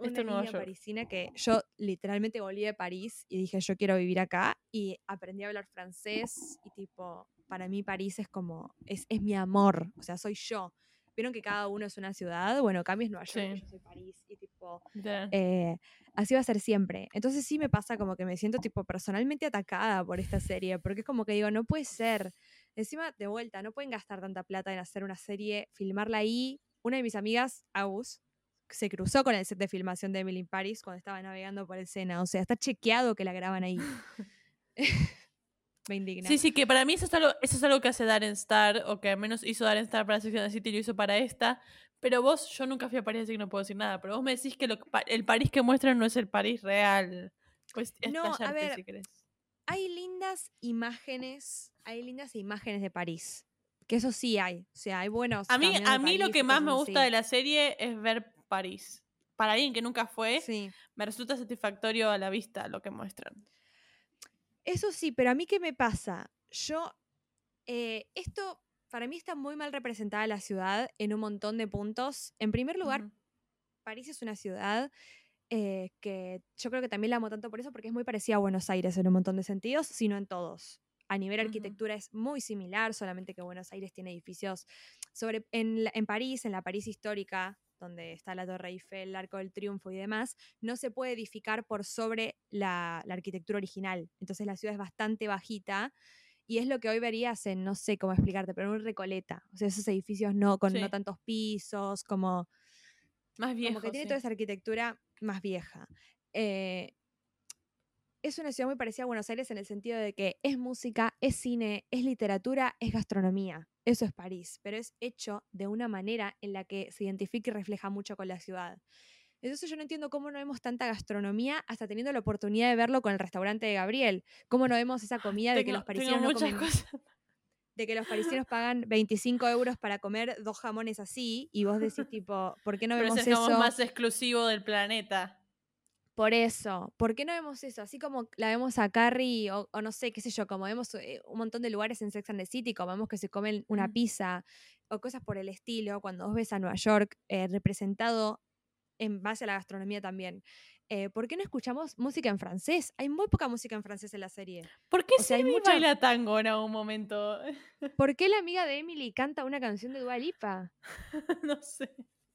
Speaker 5: Una niña
Speaker 6: York.
Speaker 5: parisina que yo literalmente volví de París y dije yo quiero vivir acá y aprendí a hablar francés y tipo, para mí París es como, es, es mi amor, o sea, soy yo. Vieron que cada uno es una ciudad, bueno, Cami es Nueva York,
Speaker 6: Sí.
Speaker 5: yo soy París y tipo,
Speaker 6: Literal.
Speaker 5: eh, así va a ser siempre. Entonces sí me pasa como que me siento tipo personalmente atacada por esta serie, porque es como que digo, no puede ser. Encima, de vuelta, no pueden gastar tanta plata en hacer una serie, filmarla ahí. Una de mis amigas, Agus, se cruzó con el set de filmación de Emily in Paris cuando estaba navegando por el Sena. O sea, está chequeado que la graban ahí. (laughs) me indigna.
Speaker 6: Sí, sí, que para mí eso es, algo, eso es algo que hace Darren Star, o que al menos hizo Darren Star para Sex and the City y lo hizo para esta. Pero vos, yo nunca fui a París, así que no puedo decir nada. Pero vos me decís que lo, que el París que muestran no es el París real. Pues
Speaker 5: No, a ver,
Speaker 6: si querés.
Speaker 5: Hay lindas imágenes, hay lindas imágenes de París. Que eso sí hay. O sea, hay buenos.
Speaker 6: A mí, a
Speaker 5: de
Speaker 6: mí lo
Speaker 5: París
Speaker 6: que
Speaker 5: y
Speaker 6: más me
Speaker 5: así.
Speaker 6: gusta de la serie es ver París. Para alguien que nunca fue,
Speaker 5: Sí.
Speaker 6: me resulta satisfactorio a la vista lo que muestran.
Speaker 5: Eso sí, pero a mí qué me pasa? Yo, eh, esto, para mí está muy mal representada la ciudad en un montón de puntos. En primer lugar. París es una ciudad eh, que yo creo que también la amo tanto por eso, porque es muy parecida a Buenos Aires en un montón de sentidos, sino en todos. A nivel arquitectura es muy similar, solamente que Buenos Aires tiene edificios sobre en, en París, en la París histórica, donde está la Torre Eiffel, el Arco del Triunfo y demás, no se puede edificar por sobre la, la arquitectura original. Entonces la ciudad es bastante bajita y es lo que hoy verías en, no sé cómo explicarte, pero en un Recoleta. O sea, esos edificios no con no tantos pisos, como
Speaker 6: Más viejo.
Speaker 5: como que tiene
Speaker 6: sí.
Speaker 5: toda esa arquitectura más vieja. Eh, es una ciudad muy parecida a Buenos Aires en el sentido de que es música, es cine, es literatura, es gastronomía. Eso es París, pero es hecho de una manera en la que se identifica y refleja mucho con la ciudad. Entonces yo no entiendo cómo no vemos tanta gastronomía hasta teniendo la oportunidad de verlo con el restaurante de Gabriel. Cómo no vemos esa comida de que los parisinos no comen
Speaker 6: cosas.
Speaker 5: de que los parisinos pagan 25 euros para comer dos jamones así y vos decís tipo, ¿por qué no
Speaker 6: Pero
Speaker 5: vemos
Speaker 6: ese es el
Speaker 5: eso?
Speaker 6: jamón más exclusivo del planeta.
Speaker 5: Por eso, ¿por qué no vemos eso? Así como la vemos a Carrie o, o no sé, qué sé yo, como vemos eh, un montón de lugares en Sex and the City, como vemos que se comen una pizza o cosas por el estilo, cuando vos ves a Nueva York eh, representado en base a la gastronomía también. Eh, ¿Por qué no escuchamos música en francés? Hay muy poca música en francés en la serie.
Speaker 6: ¿Por qué
Speaker 5: O sea, hay mucha-
Speaker 6: baila tango en algún momento?
Speaker 5: ¿Por qué la amiga de Emily canta una canción de Dua Lipa? (laughs)
Speaker 6: no sé.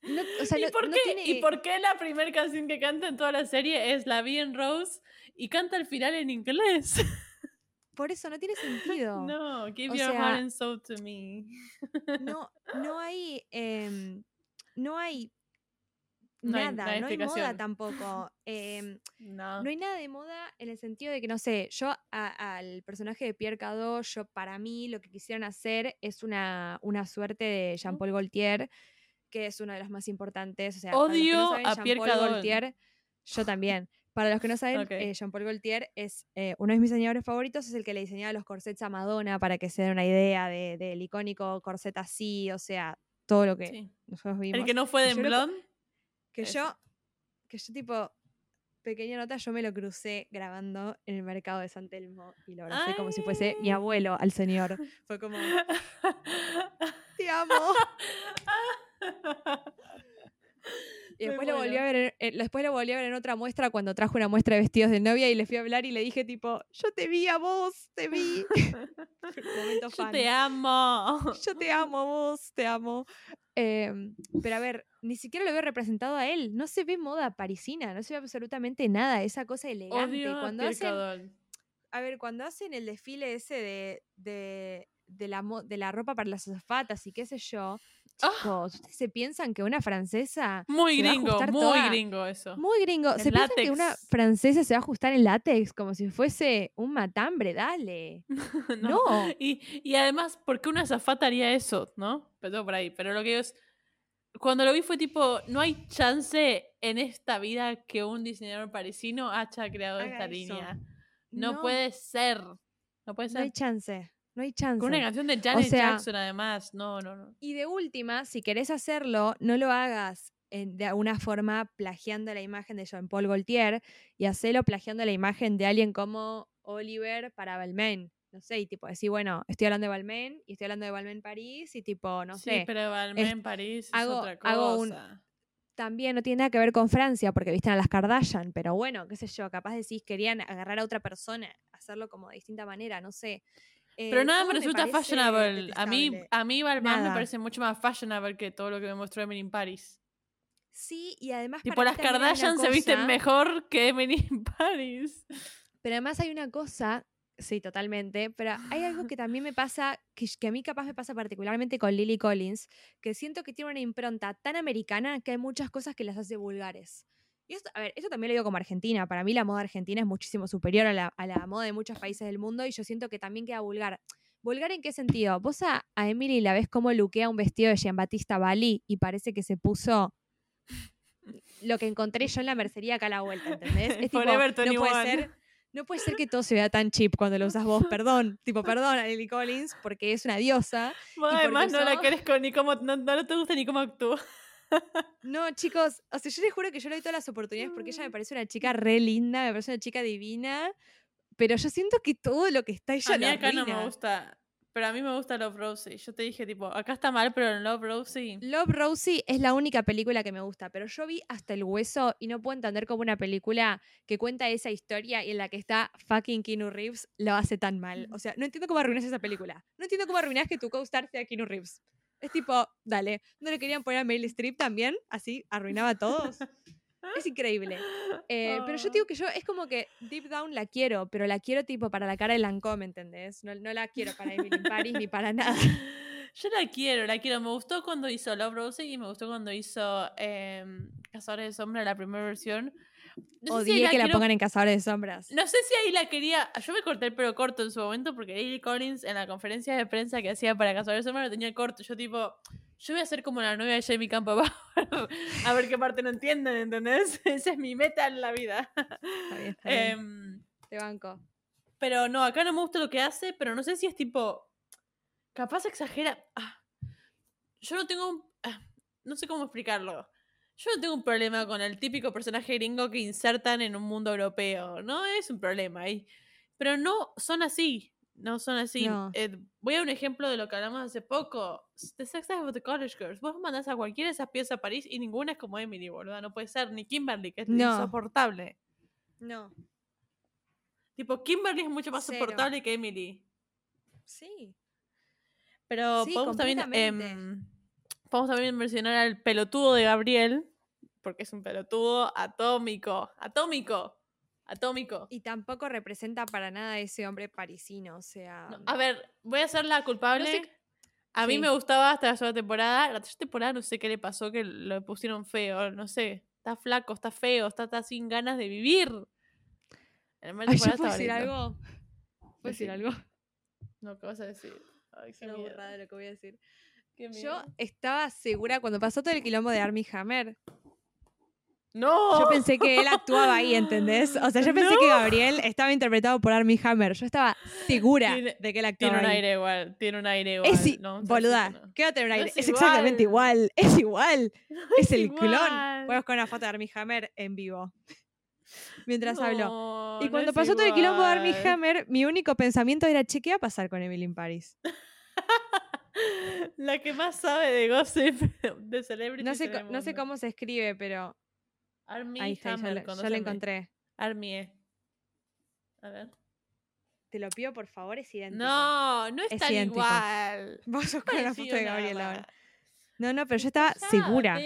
Speaker 5: No, o sea,
Speaker 6: ¿Y,
Speaker 5: no-
Speaker 6: por
Speaker 5: no
Speaker 6: qué,
Speaker 5: tiene-
Speaker 6: ¿Y por qué la primera canción que canta en toda la serie es La Bien Rose y canta al final en inglés? (laughs)
Speaker 5: por eso no tiene sentido.
Speaker 6: no, give
Speaker 5: O
Speaker 6: your
Speaker 5: sea,
Speaker 6: heart and soul to me.
Speaker 5: no, no hay, em, no hay
Speaker 6: No hay-
Speaker 5: nada,
Speaker 6: no hay
Speaker 5: moda tampoco. (laughs) em,
Speaker 6: No.
Speaker 5: no hay nada de moda en el sentido de que, no sé, yo a- al personaje de Pierre Cado, yo para mí lo que quisieron hacer es una, una suerte de Jean-Paul Gaultier, que es uno de los más importantes. O sea, para los que
Speaker 6: Odio
Speaker 5: no saben,
Speaker 6: a Pierre
Speaker 5: Jean-Paul. Gaultier, yo también. Para los que no saben,
Speaker 6: Ok.
Speaker 5: eh, Jean-Paul Gaultier es eh, uno de mis diseñadores favoritos, es el que le diseñaba los corsets a Madonna para que se den una idea de- del icónico corset así, o sea, todo lo que
Speaker 6: Sí.
Speaker 5: nosotros vimos.
Speaker 6: El que no fue de Blonde.
Speaker 5: Que
Speaker 6: Ese.
Speaker 5: yo, que yo tipo, pequeña nota, yo me lo crucé grabando en el mercado de San Telmo y lo abracé como si fuese mi
Speaker 6: Ay.
Speaker 5: abuelo al señor. Fue como, (laughs) te amo. (laughs) (laughs) Y después lo volví a ver, en- eh, después lo volví a ver en otra muestra cuando trajo una muestra de vestidos de novia y le fui a hablar y le dije tipo, yo te vi a vos, te vi. (laughs) Momento (laughs)
Speaker 6: Yo te amo.
Speaker 5: Yo te amo a vos, te amo. Em, pero a ver, ni siquiera lo veo representado a él. No se ve moda parisina, no se ve absolutamente nada. Esa cosa elegante.
Speaker 6: Odio
Speaker 5: cuando hacen, a ver, cuando hacen el desfile ese de, de, de la, de la ropa para las azafatas y qué sé yo. Chicos, ¿ustedes se piensan que una francesa
Speaker 6: Muy gringo, muy
Speaker 5: toda-
Speaker 6: gringo eso.
Speaker 5: muy gringo.
Speaker 6: En
Speaker 5: ¿Se piensan que una
Speaker 6: látex.
Speaker 5: francesa se va a ajustar en látex como si fuese un matambre? Dale. (laughs) No.
Speaker 6: Y, y además, ¿por qué una azafata haría eso? ¿No? Pero por ahí. Pero lo que digo es. Cuando lo vi fue tipo, no hay chance en esta vida que un diseñador parisino haya creado
Speaker 5: Haga
Speaker 6: esta
Speaker 5: eso.
Speaker 6: línea. No,
Speaker 5: No,
Speaker 6: puede ser. No puede
Speaker 5: No hay
Speaker 6: ser.
Speaker 5: chance. No hay chance.
Speaker 6: Con una canción de Janet
Speaker 5: sea-
Speaker 6: Jackson, además. No, no, no.
Speaker 5: Y de última, si querés hacerlo, no lo hagas en- de alguna forma plagiando la imagen de Jean-Paul Gaultier y hacelo plagiando la imagen de alguien como Oliver para Balmain. No sé, y tipo decir, bueno, estoy hablando de Balmain y estoy hablando de Balmain París y tipo, no
Speaker 6: sí,
Speaker 5: sé.
Speaker 6: pero Balmain en París es
Speaker 5: hago-
Speaker 6: otra cosa.
Speaker 5: hago un- También no tiene nada que ver con Francia porque visten a las Kardashian, pero bueno, qué sé yo, capaz decís querían agarrar a otra persona, hacerlo como de distinta manera, no sé.
Speaker 6: Pero
Speaker 5: Eh,
Speaker 6: nada me resulta fashionable. A mí, a mí Balmain me parece mucho más fashionable que todo lo que me mostró Emily en Paris.
Speaker 5: Sí, y además
Speaker 6: Tipo,
Speaker 5: para
Speaker 6: las Kardashian se visten mejor que Emily en Paris.
Speaker 5: Pero además hay una cosa, sí, totalmente, pero hay algo que también me pasa, que, que a mí capaz me pasa particularmente con Lily Collins, que siento que tiene una impronta tan americana que hay muchas cosas que las hace vulgares. Y esto, a ver, esto también lo digo como argentina. Para mí la moda argentina es muchísimo superior a la, a la moda de muchos países del mundo y yo siento que también queda vulgar. ¿Vulgar en qué sentido? Vos a, a Emily la ves como luquea un vestido de Jean-Baptiste Bali y parece que se puso lo que encontré yo en la mercería acá a la vuelta, ¿entendés? (laughs) Es tipo, no puede
Speaker 6: 21.
Speaker 5: ser, no puede ser que todo se vea tan cheap cuando lo usas vos, (laughs) perdón. Tipo, perdón a Lily Collins porque es una diosa.
Speaker 6: Vos
Speaker 5: porque
Speaker 6: además no la querés con ni cómo, no, no te gusta ni cómo actúa.
Speaker 5: No, chicos, o sea, yo les juro que yo le doy todas las oportunidades porque ella me parece una chica re linda, me parece una chica divina, pero yo siento que todo lo que está ella
Speaker 6: A mí acá no me gusta. Pero a mí me gusta Love Rosie. Yo te dije, tipo, acá está mal, pero en Love Rosie.
Speaker 5: Love Rosie es la única película que me gusta, pero yo vi hasta el hueso y no puedo entender cómo una película que cuenta esa historia y en la que está fucking Keanu Reeves lo hace tan mal. O sea, no entiendo cómo arruinas esa película. No entiendo cómo arruinas que tu co-star sea Keanu Reeves. Es tipo, dale, ¿no le querían poner a Meryl Streep también? Así, arruinaba a todos. Es increíble. Eh, Pero yo
Speaker 6: Ah.
Speaker 5: digo que yo es como que deep down la quiero, pero la quiero tipo para la cara de Lancome, ¿entendés? No, no la quiero para Emily in Paris ni para nada. (laughs)
Speaker 6: Yo la quiero, la quiero. Me gustó cuando hizo Love Rosie y me gustó cuando hizo eh, Cazadores de Sombra, la primera versión. No sé si ahí
Speaker 5: Odié que la
Speaker 6: quiero-
Speaker 5: pongan en Cazadores de Sombras.
Speaker 6: No sé si ahí la quería. Yo me corté el pelo corto en su momento porque Lily Collins en la conferencia de prensa que hacía para Cazadores de Sombra lo tenía corto. Yo, tipo, yo voy a ser como la novia de Jamie Campo (laughs) a ver qué parte no entienden, ¿entendés? (laughs) Esa es mi meta en la vida.
Speaker 5: Está bien, está bien.
Speaker 6: Em,
Speaker 5: Te banco.
Speaker 6: pero no, acá no me gusta lo que hace, pero no sé si es tipo. Capaz exagera. Ah, yo no tengo un. ah, no sé cómo explicarlo. Yo no tengo un problema con el típico personaje gringo que insertan en un mundo europeo. No es un problema ahí. Pero no son así. No son así.
Speaker 5: No.
Speaker 6: Eh, voy a un ejemplo de lo que hablamos hace poco. The Sex Life of the College Girls. Vos mandás a cualquiera de esas piezas a París y ninguna es como Emily, boludo. No puede ser. Ni Kimberly, que es
Speaker 5: No.
Speaker 6: insoportable.
Speaker 5: No.
Speaker 6: Tipo, Kimberly es mucho más
Speaker 5: Cero.
Speaker 6: soportable que Emily.
Speaker 5: Sí.
Speaker 6: Pero
Speaker 5: Sí,
Speaker 6: podemos también,
Speaker 5: completamente.
Speaker 6: Em, podemos también mencionar al pelotudo de Gabriel, porque es un pelotudo atómico, atómico, atómico.
Speaker 5: Y tampoco representa para nada a ese hombre parisino. O sea.
Speaker 6: No, a ver, voy a ser la culpable.
Speaker 5: sé-
Speaker 6: a mí
Speaker 5: sí.
Speaker 6: me gustaba hasta la segunda temporada. La tercera temporada no sé qué le pasó, que lo pusieron feo, no sé. Está flaco, está feo, está, está sin ganas de vivir. En la
Speaker 5: Ay, ¿yo puedo decir algo? ¿Puedo decir algo?
Speaker 6: No, ¿qué vas a decir? Ay, qué
Speaker 5: una burrada lo que voy a decir. Yo estaba segura cuando pasó todo el quilombo de Armie Hammer.
Speaker 6: ¡No!
Speaker 5: Yo pensé que él actuaba ahí, ¿entendés? O sea, yo (laughs) pensé que. Gabriel estaba interpretado por Armie Hammer. Yo estaba segura
Speaker 6: Tiene-
Speaker 5: de que él actuaba
Speaker 6: Tiene un
Speaker 5: ahí.
Speaker 6: aire igual, tiene un aire igual.
Speaker 5: Es
Speaker 6: no,
Speaker 5: boluda,
Speaker 6: no.
Speaker 5: ¿qué va a tener un
Speaker 6: No
Speaker 5: aire?
Speaker 6: es
Speaker 5: Es, exactamente igual, (laughs) es igual. (laughs) Es, el clon.
Speaker 6: igual.
Speaker 5: Voy a buscar una foto de Armie Hammer en vivo. Mientras hablo.
Speaker 6: No,
Speaker 5: Y cuando pasó todo el quilombo de Armie
Speaker 6: igual.
Speaker 5: Hammer, mi único pensamiento era, che, ¿qué va a pasar con Emily in Paris? (laughs)
Speaker 6: La que más sabe de gossip (laughs) de celebrity.
Speaker 5: No sé, no sé cómo se escribe, pero
Speaker 6: Armie
Speaker 5: Ahí está,
Speaker 6: Hammer
Speaker 5: lo
Speaker 6: M.
Speaker 5: encontré.
Speaker 6: Armie. A ver.
Speaker 5: Te lo pido, por favor, es idéntico.
Speaker 6: No, no es,
Speaker 5: Es
Speaker 6: tan
Speaker 5: idéntico.
Speaker 6: igual. (laughs)
Speaker 5: Vos sos con la foto de Gabriela ahora. No, no, pero yo estaba segura.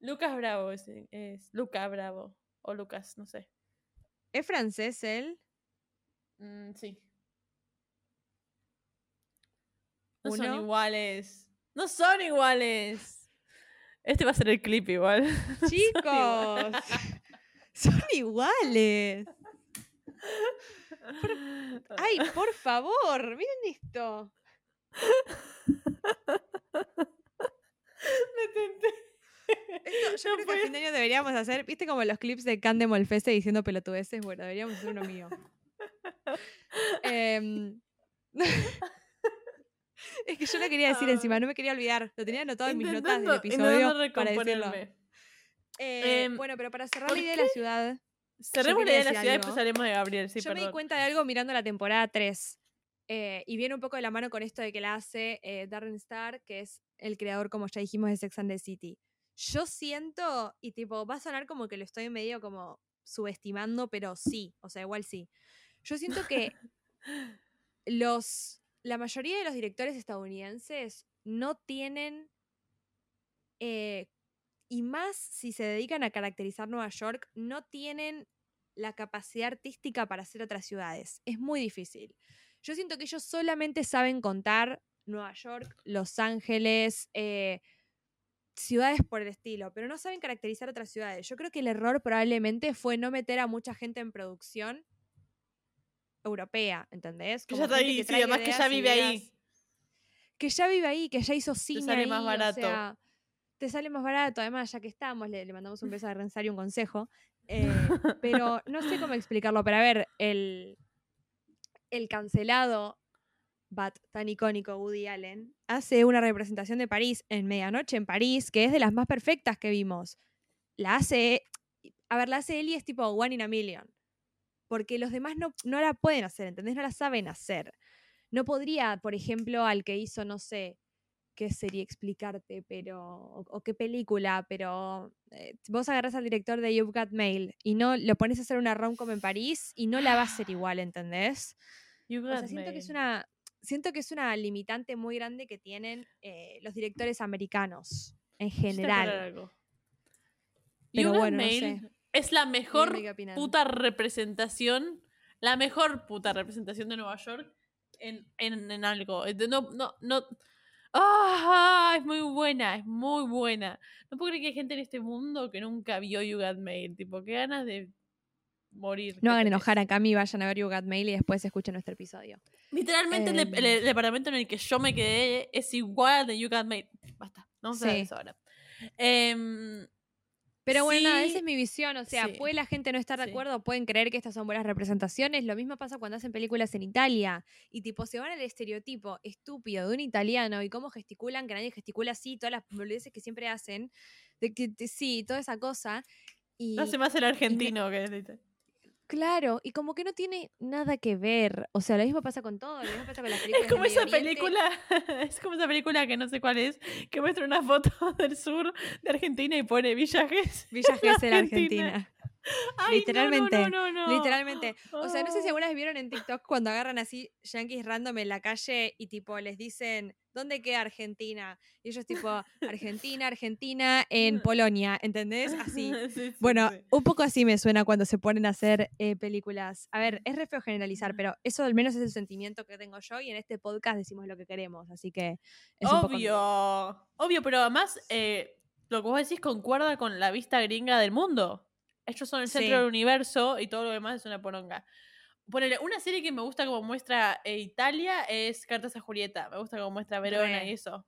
Speaker 6: Lucas Bravo es, es Luca Bravo. O Lucas, no sé.
Speaker 5: ¿Es francés él?
Speaker 6: Mm, sí. No son iguales. No son iguales. Este va a ser el clip igual. (laughs)
Speaker 5: Chicos, (laughs) son iguales. Ay, por favor, miren esto. (laughs)
Speaker 6: Me tenté.
Speaker 5: Esto, yo
Speaker 6: No
Speaker 5: creo que a fin de año deberíamos hacer, viste como los clips de Can de Molfese diciendo pelotudeces, bueno, deberíamos hacer uno mío. Em, (laughs) es que yo lo quería decir encima, no me quería olvidar, lo tenía anotado en mis notas del episodio para decirlo. Eh,
Speaker 6: Em,
Speaker 5: bueno, pero para cerrar
Speaker 6: ¿por
Speaker 5: la idea de la ciudad,
Speaker 6: Cerremos la idea de la ciudad y haremos de Gabriel. Sí,
Speaker 5: yo me di cuenta de algo mirando la temporada 3. eh, y viene un poco de la mano con esto de que la hace eh, Darren Star, que es el creador, como ya dijimos, de Sex and the City. Yo siento, y tipo, va a sonar como que lo estoy medio como subestimando, pero sí, o sea, igual sí. Yo siento que (laughs) los, la mayoría de los directores estadounidenses no tienen, eh, y más si se dedican a caracterizar Nueva York, no tienen la capacidad artística para hacer otras ciudades. Es muy difícil. Yo siento que ellos solamente saben contar Nueva York, Los Ángeles, eh, ciudades por el estilo, pero no saben caracterizar otras ciudades. Yo creo que el error probablemente fue no meter a mucha gente en producción europea, ¿entendés?
Speaker 6: Que ya está ahí, sí,
Speaker 5: traiga
Speaker 6: además que ya vive ahí.
Speaker 5: Que ya vive ahí, que ya hizo cine
Speaker 6: sale más barato.
Speaker 5: O sea, te sale más barato, además, ya que estamos, le, le mandamos un beso a Rensar y un consejo. eh, (laughs) pero no sé cómo explicarlo, pero a ver, el, el cancelado Bat tan icónico Woody Allen hace una representación de París en Medianoche en París, que es de las más perfectas que vimos. La hace, a ver, la hace él y es tipo One in a Million. Porque los demás no, no la pueden hacer, ¿entendés? No la saben hacer. No podría, por ejemplo, al que hizo, no sé, qué serie explicarte, pero. o, o qué película, pero. eh, vos agarrás al director de You've Got Mail y no lo pones a hacer una rom-com en París y no la va a hacer (gasps) igual, ¿entendés?
Speaker 6: You
Speaker 5: O sea,
Speaker 6: got
Speaker 5: siento que es
Speaker 6: mail.
Speaker 5: una. Siento que es una limitante muy grande que tienen eh, los directores americanos en general. Pero bueno, no
Speaker 6: Mail
Speaker 5: sé.
Speaker 6: Es la mejor puta representación, la mejor puta representación de Nueva York en, en, en algo. No, no, no. ¡Ah! Es muy buena, es muy buena. No puedo creer que hay gente en este mundo que nunca vio You Got Mail. Tipo, qué ganas de morir.
Speaker 5: No hagan enojar a Cami, vayan a ver You Got Mail y después escuchen nuestro episodio.
Speaker 6: Literalmente el,
Speaker 5: Em.
Speaker 6: el departamento en el que yo me quedé es igual al de You Got Mail. Basta, no vamos a
Speaker 5: Sí.
Speaker 6: eso ahora. Em,
Speaker 5: Pero bueno, nada,
Speaker 6: Sí,
Speaker 5: esa es mi visión. O sea,
Speaker 6: sí,
Speaker 5: puede la gente no estar de
Speaker 6: sí.
Speaker 5: acuerdo, pueden creer que estas son buenas representaciones. Lo mismo pasa cuando hacen películas en Italia. Y tipo, se van al estereotipo estúpido de un italiano y cómo gesticulan, que nadie gesticula así, todas las boludeces que siempre hacen. De que te- sí, toda esa cosa. Y
Speaker 6: hace más el argentino que el
Speaker 5: claro, y como que no tiene nada que ver. O sea, lo mismo pasa con todo. Lo mismo pasa con las películas.
Speaker 6: Es como esa
Speaker 5: Oriente.
Speaker 6: película, (laughs) es como esa película que no sé cuál es, que muestra una foto (laughs) del sur de Argentina y pone Villa Gesell.
Speaker 5: Villa Gesell,
Speaker 6: Argentina.
Speaker 5: Argentina.
Speaker 6: Ay,
Speaker 5: Literalmente,
Speaker 6: no, no, no.
Speaker 5: Literalmente. O sea, no sé si
Speaker 6: Ah.
Speaker 5: alguna vez vieron en TikTok cuando agarran así yankees random en la calle y tipo les dicen, ¿dónde queda Argentina? Y ellos tipo, Argentina, Argentina, en (laughs) Polonia, ¿entendés? Así. (laughs)
Speaker 6: Sí, sí,
Speaker 5: Bueno,
Speaker 6: sí.
Speaker 5: un poco así me suena cuando se ponen a hacer eh, películas. A ver, es re feo generalizar, pero eso al menos es el sentimiento que tengo yo y en este podcast decimos lo que queremos, así que es un poco...
Speaker 6: Obvio, obvio, pero además eh, lo que vos decís concuerda con la vista gringa del mundo. Ellos son el centro
Speaker 5: Sí.
Speaker 6: del universo y todo lo demás es una poronga. Ponele, una serie que me gusta como muestra eh, Italia es Cartas a Julieta. Me gusta como muestra Verona
Speaker 5: Re.
Speaker 6: y eso.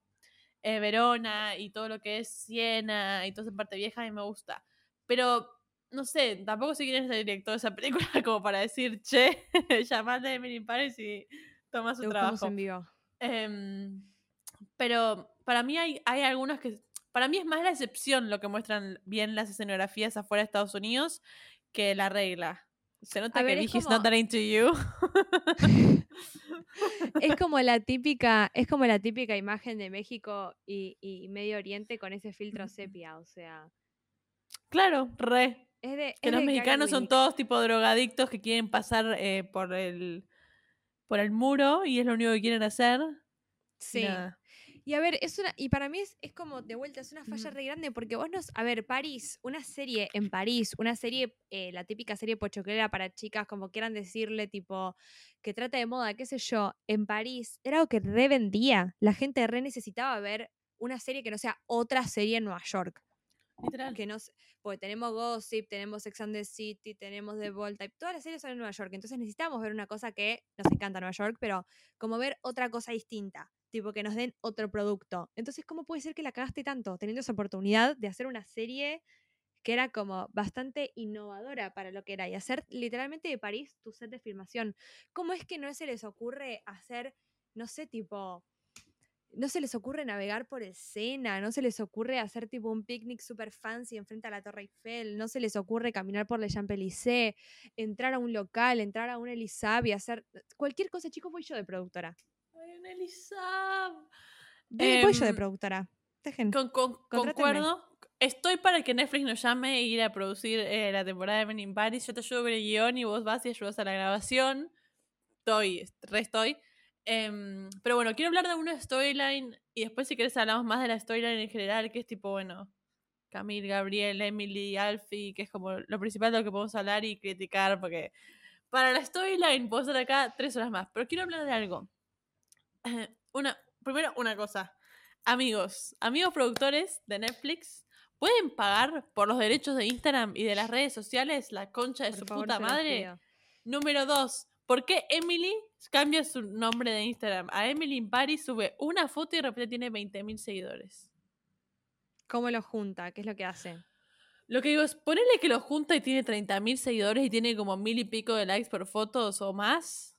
Speaker 6: Eh, Verona y todo lo que es Siena y toda esa parte vieja a mí me gusta. Pero, no sé, tampoco sé quién es el director de esa película (laughs) como para decir, che, (laughs) llamate a Emily Paris y toma su
Speaker 5: Te
Speaker 6: trabajo.
Speaker 5: en vivo.
Speaker 6: Em, pero para mí hay, hay algunas que. Para mí es más la excepción lo que muestran bien las escenografías afuera de Estados Unidos que la regla. Se nota
Speaker 5: A
Speaker 6: que
Speaker 5: ver, es
Speaker 6: Vigi's
Speaker 5: como-
Speaker 6: not that into you. (laughs)
Speaker 5: Es como la típica, es como la típica imagen de México y, y Medio Oriente con ese filtro sepia, o sea.
Speaker 6: Claro, re.
Speaker 5: Es de,
Speaker 6: Que
Speaker 5: es
Speaker 6: los
Speaker 5: de
Speaker 6: mexicanos son todos tipo drogadictos que quieren pasar eh, por el por el muro y es lo único que quieren hacer.
Speaker 5: Sí.
Speaker 6: Nada.
Speaker 5: Y a ver, es una, y para mí es, es como de vuelta, es una falla re grande porque vos nos, a ver, París, una serie en París, una serie, eh, la típica serie pochoclera para chicas, como quieran decirle, tipo, que trata de moda, qué sé yo, en París, era algo que revendía. La gente re necesitaba ver una serie que no sea otra serie en Nueva York.
Speaker 6: Literal.
Speaker 5: Que porque tenemos Gossip, tenemos Sex and the City, tenemos The Bold Type, todas las series son en Nueva York. Entonces necesitamos ver una cosa que nos encanta Nueva York, pero como ver otra cosa distinta, tipo que nos den otro producto. Entonces, ¿cómo puede ser que la cagaste tanto teniendo esa oportunidad de hacer una serie que era como bastante innovadora para lo que era y hacer literalmente de París tu set de filmación? ¿Cómo es que no se les ocurre hacer, no sé, tipo no se les ocurre navegar por el Sena, no se les ocurre hacer tipo un picnic super fancy enfrente a la Torre Eiffel, no se les ocurre caminar por Le Champs-Élysées, entrar a un local, entrar a un Elisabi, hacer cualquier cosa, chicos, voy yo de productora.
Speaker 6: Ay, una Elisab.
Speaker 5: De- voy yo de
Speaker 6: Em,
Speaker 5: productora. Dejen.
Speaker 6: Con, con- concuerdo. Estoy para que Netflix nos llame e ir a producir eh, la temporada de Men in Paris. Yo te ayudo con el guion y vos vas y ayudas a la grabación. Estoy, re estoy. Em, pero bueno, quiero hablar de una storyline y después si querés hablamos más de la storyline en general, que es tipo, bueno, Camille, Gabriel, Emily, Alfie, que es como lo principal de lo que podemos hablar y criticar, porque para la storyline puedo estar acá tres horas más. Pero quiero hablar de algo. (laughs) Una, primero, una cosa. Amigos, amigos productores de Netflix, ¿pueden pagar por los derechos de Instagram y de las redes sociales la concha de
Speaker 5: Por
Speaker 6: su
Speaker 5: favor,
Speaker 6: puta madre? Número dos, ¿por qué Emily cambia su nombre de Instagram? A Emily in Paris sube una foto y de repente tiene 20.000 seguidores.
Speaker 5: ¿Cómo lo junta? ¿Qué es lo que hace?
Speaker 6: Lo que digo es, ponele que lo junta y tiene 30.000 seguidores y tiene como mil y pico de likes por fotos o más.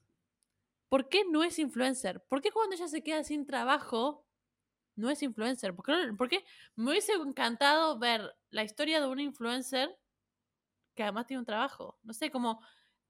Speaker 6: ¿Por qué no es influencer? ¿Por qué cuando ella se queda sin trabajo no es influencer? ¿Por qué, me hubiese encantado ver la historia de una influencer que además tiene un trabajo? No sé, como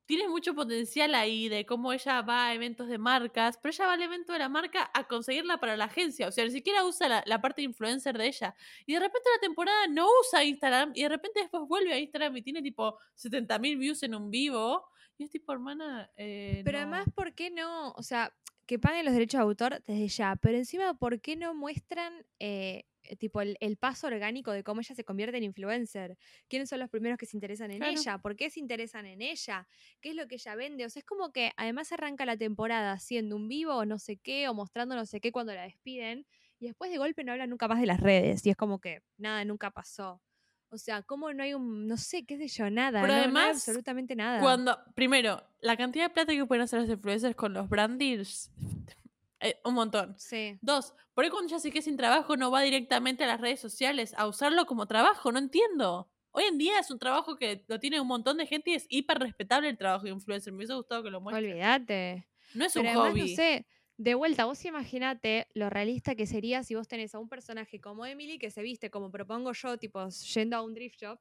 Speaker 6: tiene mucho potencial ahí de cómo ella va a eventos de marcas, pero ella va al evento de la marca a conseguirla para la agencia. O sea, ni siquiera usa la, la parte influencer de ella. Y de repente la temporada no usa Instagram y de repente después vuelve a Instagram y tiene tipo 70.000 views en un vivo. Y es tipo, hermana. eh,
Speaker 5: Pero
Speaker 6: no.
Speaker 5: además, ¿por qué no? O sea, que paguen los derechos de autor desde ya, pero encima, ¿por qué no muestran eh, eh, tipo el, el paso orgánico de cómo ella se convierte en influencer? ¿Quiénes son los primeros que se interesan en
Speaker 6: Claro.
Speaker 5: ella? ¿Por qué se interesan en ella? ¿Qué es lo que ella vende? O sea, es como que además arranca la temporada haciendo un vivo o no sé qué, o mostrando no sé qué cuando la despiden, y después de golpe no habla nunca más de las redes, y es como que nada, nunca pasó. O sea, ¿cómo no hay un, no sé, qué sé yo, nada?
Speaker 6: Pero
Speaker 5: no- no hay
Speaker 6: además,
Speaker 5: absolutamente nada.
Speaker 6: Cuando, primero, la cantidad de plata que pueden hacer los influencers con los brand deals, (laughs) eh, un montón.
Speaker 5: Sí.
Speaker 6: Dos, ¿por qué cuando ya se queda sin trabajo no va directamente a las redes sociales a usarlo como trabajo? No entiendo. Hoy en día es un trabajo que lo tiene un montón de gente y es hiper respetable el trabajo de influencer. Me hubiese gustado que lo muestre.
Speaker 5: Olvídate.
Speaker 6: No es
Speaker 5: Pero
Speaker 6: un
Speaker 5: además,
Speaker 6: hobby.
Speaker 5: no sé, de vuelta, vos imagínate lo realista que sería si vos tenés a un personaje como Emily que se viste como propongo yo, tipo yendo a un drift shop,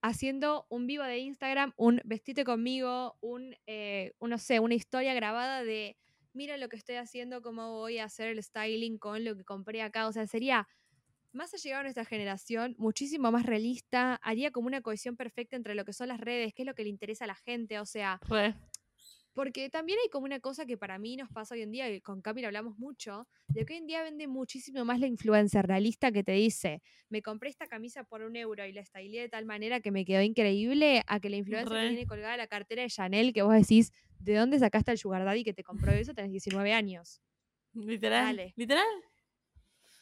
Speaker 5: haciendo un vivo de Instagram, un vestite conmigo, un, eh, un, no sé, una historia grabada de mira lo que estoy haciendo, cómo voy a hacer el styling con lo que compré acá. O sea, sería más allegado a nuestra generación, muchísimo más realista, haría como una cohesión perfecta entre lo que son las redes, qué es lo que le interesa a la gente, o sea. Porque también hay como una cosa que para mí nos pasa hoy en día, y con Camila hablamos mucho, de que hoy en día vende muchísimo más la influencer realista que te dice, me compré esta camisa por un euro y la styleé de tal manera que me quedó increíble, a que la influencer
Speaker 6: Re.
Speaker 5: tiene colgada la cartera de Chanel, que vos decís, ¿de dónde sacaste el sugar daddy que te compró eso? Tenés 19 años.
Speaker 6: Literal.
Speaker 5: Dale.
Speaker 6: Literal.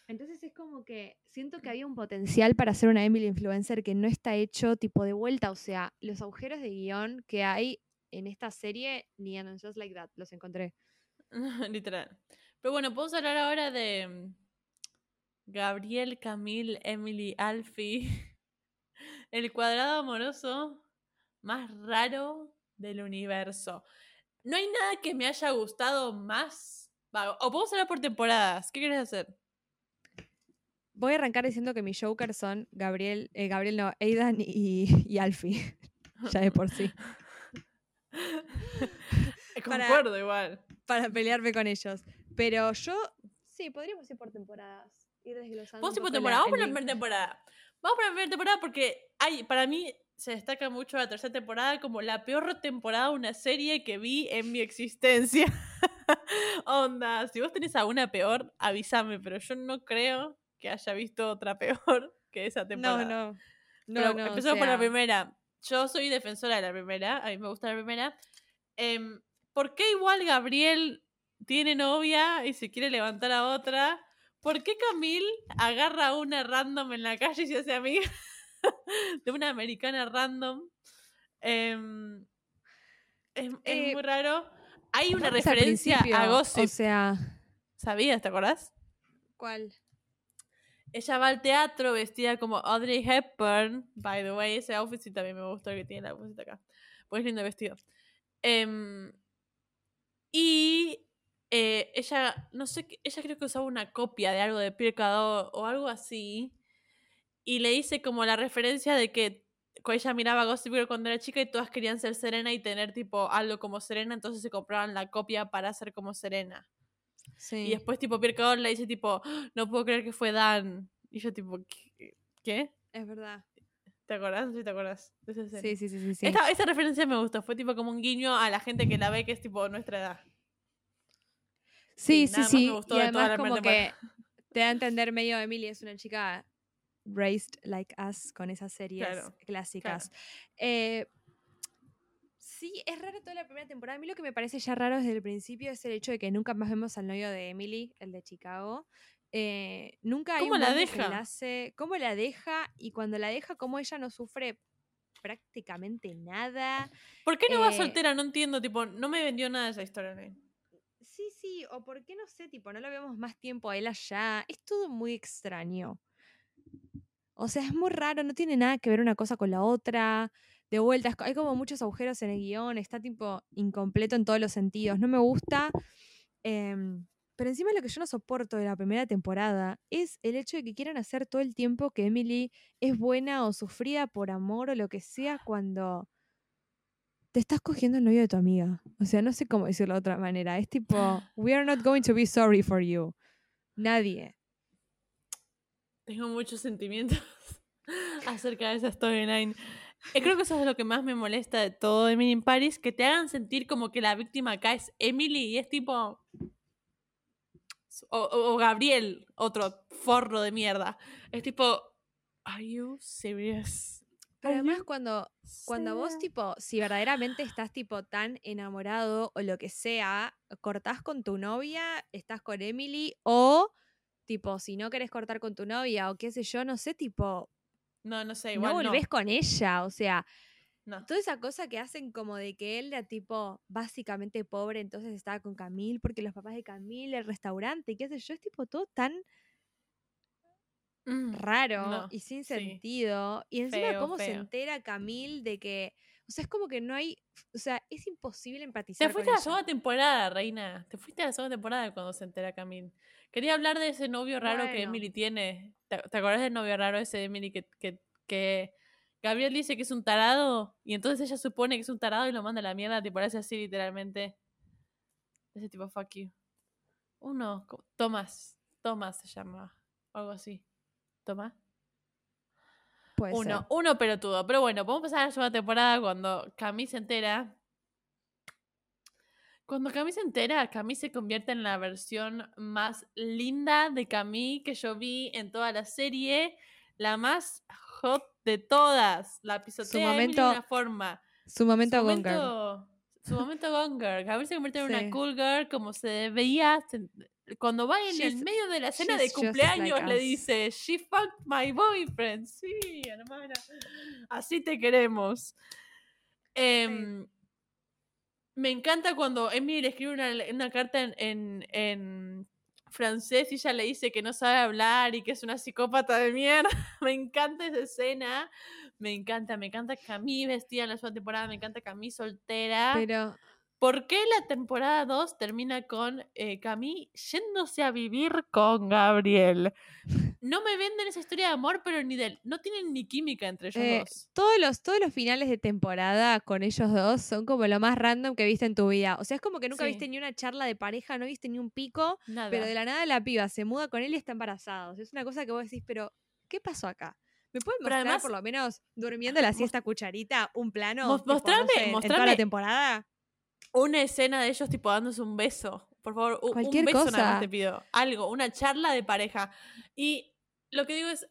Speaker 5: Entonces es como que siento que había un potencial para hacer una Emily influencer que no está hecho tipo de vuelta, o sea, los agujeros de guion que hay en esta serie, ni en Just Like That, los encontré. (laughs)
Speaker 6: Literal. Pero bueno, podemos hablar ahora de mm, Gabriel, Camille, Emily, Alfie. (laughs) El cuadrado amoroso más raro del universo. No hay nada que me haya gustado más. O podemos hablar por temporadas. ¿Qué quieres hacer?
Speaker 5: Voy a arrancar diciendo que mis jokers son Gabriel, eh, Gabriel no, Aidan y, y Alfie, (laughs) ya de por sí, (laughs) Para-
Speaker 6: Concuerdo igual.
Speaker 5: para pelearme con ellos. Pero yo, sí, podríamos ir por temporadas. Ir desglosando.
Speaker 6: Vamos
Speaker 5: un
Speaker 6: por temporada.
Speaker 5: la-
Speaker 6: Vamos por la primera temporada. Vamos por la primera temporada porque hay, para mí se destaca mucho la tercera temporada como la peor temporada de una serie que vi en mi existencia. (laughs) Onda, si vos tenés alguna peor, avísame, pero yo no creo que haya visto otra peor (laughs) que esa temporada.
Speaker 5: No, no. No, no, o
Speaker 6: empezamos por la primera. Yo soy defensora de la primera, a mí me gusta la primera. Em, ¿Por qué igual Gabriel tiene novia y se quiere levantar a otra? ¿Por qué Camille agarra a una random en la calle y se hace amiga (laughs) de una americana random? Em, es, es
Speaker 5: Eh,
Speaker 6: muy raro. Hay una referencia a Gossip.
Speaker 5: O sea,
Speaker 6: ¿Sabías? ¿Te acordás?
Speaker 5: ¿cuál?
Speaker 6: Ella va al teatro vestida como Audrey Hepburn. By the way, ese outfit sí también me gustó el que tiene la outfit acá. Pues lindo vestido. Em, y eh, ella, no sé, ella creo que usaba una copia de algo de Pierre Cardin o algo así. Y le hice como la referencia de que ella miraba Gossip Girl cuando era chica y todas querían ser Serena y tener tipo algo como Serena, entonces se compraban la copia para ser como Serena.
Speaker 5: Sí.
Speaker 6: Y después, tipo, Pierre Cardin le dice, tipo, "Ah, no puedo creer que fue Dan. Y yo, tipo, ¿qué?
Speaker 5: Es verdad.
Speaker 6: ¿Te acordás? Sí, te acordás.
Speaker 5: Sí, sí, sí, sí. sí.
Speaker 6: Esta, esta referencia me gustó. Fue tipo como un guiño a la gente que la ve que es tipo nuestra edad.
Speaker 5: Sí,
Speaker 6: Sí,
Speaker 5: sí,
Speaker 6: nada más
Speaker 5: sí.
Speaker 6: me gustó
Speaker 5: Y
Speaker 6: de toda la
Speaker 5: como que (laughs) te da a entender medio Emily es una chica raised like us con esas series
Speaker 6: Claro,
Speaker 5: clásicas. Eh, sí, es raro toda la primera temporada. A mí lo que me parece ya raro desde el principio es el hecho de que nunca más vemos al novio de Emily, el de Chicago. Eh, nunca hay
Speaker 6: ¿Cómo
Speaker 5: un
Speaker 6: la deja?
Speaker 5: ¿Cómo la deja? Y cuando la deja, cómo ella no sufre prácticamente nada.
Speaker 6: ¿Por qué no va
Speaker 5: Eh,
Speaker 6: soltera? No entiendo. Tipo, no me vendió nada esa historia. ¿no?
Speaker 5: Sí, sí, o por qué no sé, tipo, no lo vemos más tiempo a él allá. Es todo muy extraño. O sea, es muy raro, no tiene nada que ver una cosa con la otra. De vuelta, es co- hay como muchos agujeros en el guion, está tipo incompleto en todos los sentidos. No me gusta. em, pero encima lo que yo no soporto de la primera temporada es el hecho de que quieran hacer todo el tiempo que Emily es buena o sufrida por amor o lo que sea cuando te estás cogiendo el novio de tu amiga. O sea, no sé cómo decirlo de otra manera. Es tipo, we are not going to be sorry for you. Nadie.
Speaker 6: Tengo muchos sentimientos (laughs) acerca de esa storyline. Eh, Creo que eso es lo que más me molesta de todo de Emily in Paris, que te hagan sentir como que la víctima acá es Emily y es tipo... O, o- Gabriel, otro forro de mierda. Es tipo... Are you serious?
Speaker 5: Pero además cuando, cuando vos tipo, si verdaderamente estás tipo tan enamorado o lo que sea, cortás con tu novia, estás con Emily o tipo, si no querés cortar con tu novia o qué sé yo, no sé, tipo,
Speaker 6: No, no sé, igual
Speaker 5: no
Speaker 6: no.
Speaker 5: volvés con ella. O sea,
Speaker 6: No.
Speaker 5: toda esa cosa que hacen como de que él era tipo básicamente pobre, entonces estaba con Camille porque los papás de Camille, el restaurante, qué sé yo, es tipo todo tan
Speaker 6: Mm,
Speaker 5: raro
Speaker 6: no,
Speaker 5: y sin
Speaker 6: sí.
Speaker 5: sentido. Y encima
Speaker 6: Feo,
Speaker 5: cómo se entera Camille de que, o sea, es como que no hay, o sea, es imposible
Speaker 6: Te
Speaker 5: empatizar
Speaker 6: fuiste
Speaker 5: con
Speaker 6: a la segunda temporada, reina. Te fuiste a la segunda temporada cuando se entera Camille. Quería hablar de ese novio raro que. Emily tiene. ¿Te, te acuerdas del novio raro ese de Emily que, que, que Gabriel dice que es un tarado? Y entonces ella supone que es un tarado y lo manda a la mierda, tipo, le hace así literalmente. Ese tipo, fuck you. Uno, Tomás. Tomás se llama. o Algo así. Tomás.
Speaker 5: Puede
Speaker 6: Uno,
Speaker 5: ser.
Speaker 6: uno pelotudo. Pero bueno, podemos pasar a la segunda temporada cuando Camille se entera. Cuando Camille se entera, Camille se convierte en la versión más linda de Camille que yo vi en toda la serie. La más hot de todas. La pisotea a Emily de
Speaker 5: momento
Speaker 6: una forma.
Speaker 5: Su momento
Speaker 6: su momento, su momento Gone Girl. Camille se convierte en
Speaker 5: Sí.
Speaker 6: una cool girl como se veía. Cuando va en el
Speaker 5: She's-
Speaker 6: medio de la cena de
Speaker 5: just like
Speaker 6: cumpleaños le dice, she fucked my boyfriend. Sí, hermana. Así te queremos. Em, Me encanta cuando Emily le escribe una, una carta en, en, en francés y ella le dice que no sabe hablar y que es una psicópata de mierda. (laughs) me encanta esa escena. Me encanta, me encanta Camille vestida en la segunda temporada, me encanta Camille soltera.
Speaker 5: Pero
Speaker 6: ¿Por qué la temporada 2 termina con eh, Camille yéndose a vivir con Gabriel? No me venden esa historia de amor, pero ni del. No tienen ni química entre ellos
Speaker 5: Eh,
Speaker 6: dos.
Speaker 5: todos los, todos los finales de temporada con ellos dos son como lo más random que viste en tu vida. O sea, es como que nunca
Speaker 6: Sí.
Speaker 5: viste ni una charla de pareja, no viste ni un pico,
Speaker 6: Nada.
Speaker 5: pero de la nada la piba se muda con él y está embarazada. O sea, es una cosa que vos decís, pero ¿qué pasó acá? ¿Me pueden mostrar
Speaker 6: además-
Speaker 5: por lo menos durmiendo (laughs) la siesta cucharita un plano?
Speaker 6: Mos-
Speaker 5: tipo, no
Speaker 6: mostrame-
Speaker 5: en toda la temporada.
Speaker 6: Una escena de ellos tipo dándose un beso. Por favor, un,
Speaker 5: Cualquier
Speaker 6: beso nada más
Speaker 5: cosa.
Speaker 6: te pido. Algo, una charla de pareja. Y lo que digo es,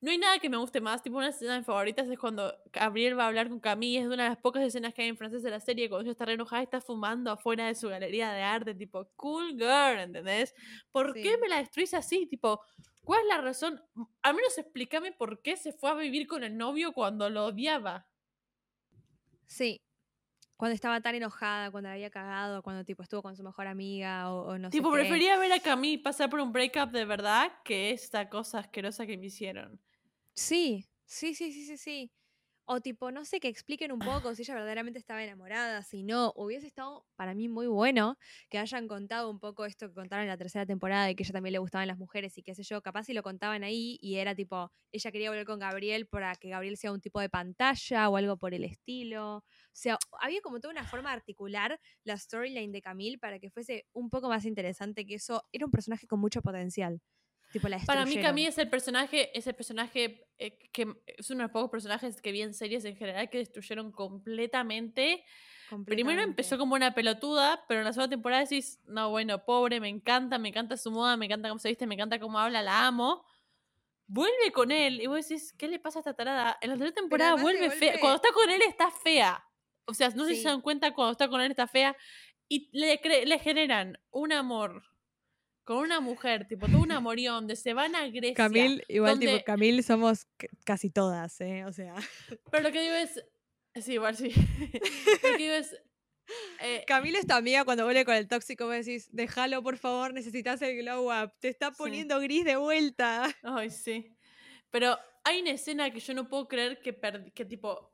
Speaker 6: no hay nada que me guste más. Tipo, una escena de mis favoritas es cuando Gabriel va a hablar con Camille. Es una de las pocas escenas que hay en francés de la serie. Cuando ella está re enojada y está fumando afuera de su galería de arte. Tipo, cool girl, ¿entendés? ¿Por qué me la destruís así? Tipo, ¿cuál es la razón? Al menos explícame por qué se fue a vivir con el novio cuando lo odiaba.
Speaker 5: Sí. Cuando estaba tan enojada, cuando la había cagado, cuando tipo estuvo con su mejor amiga o, o no
Speaker 6: Tipo,
Speaker 5: sé qué.
Speaker 6: prefería ver a Camille pasar por un breakup de verdad que esta cosa asquerosa que me hicieron.
Speaker 5: Sí, sí, sí, sí, sí, sí. O tipo, no sé, que expliquen un poco si ella verdaderamente estaba enamorada, si no, hubiese estado para mí muy bueno que hayan contado un poco esto que contaron en la tercera temporada de que ella también le gustaban las mujeres y qué sé yo, capaz si lo contaban ahí y era tipo, ella quería volver con Gabriel para que Gabriel sea un tipo de pantalla o algo por el estilo. O sea, había como toda una forma de articular la storyline de Camille para que fuese un poco más interesante que eso. Era un personaje con mucho potencial. Tipo, la
Speaker 6: Para mí. Camille es el personaje, es el personaje eh, que es uno de los pocos personajes que vi en series en general que destruyeron completamente. Primero empezó como una pelotuda, pero en la segunda temporada decís, no, bueno, pobre, me encanta, me encanta su moda, me encanta cómo se viste, me encanta cómo habla, la amo. Vuelve con él y vos decís, ¿qué le pasa a esta tarada? En la tercera temporada vuelve fea. Cuando está con él está fea. O sea, no sé si
Speaker 5: Sí.
Speaker 6: se dan cuenta, cuando está con él está fea. Y le, le generan un amor con una mujer, tipo, todo un (laughs) amorío donde se van a Grecia.
Speaker 5: Camil, igual
Speaker 6: donde-
Speaker 5: tipo, Camil somos casi todas, ¿eh? O sea. (laughs)
Speaker 6: Pero lo que digo es. Sí, igual sí. (laughs) lo que digo es. eh,
Speaker 5: Camil es tu amiga cuando vuelve con el tóxico, vos decís, déjalo por favor, necesitas el glow up, te está
Speaker 6: Sí.
Speaker 5: poniendo gris de vuelta.
Speaker 6: Ay, sí. Pero hay una escena que yo no puedo creer que, perdi- que tipo,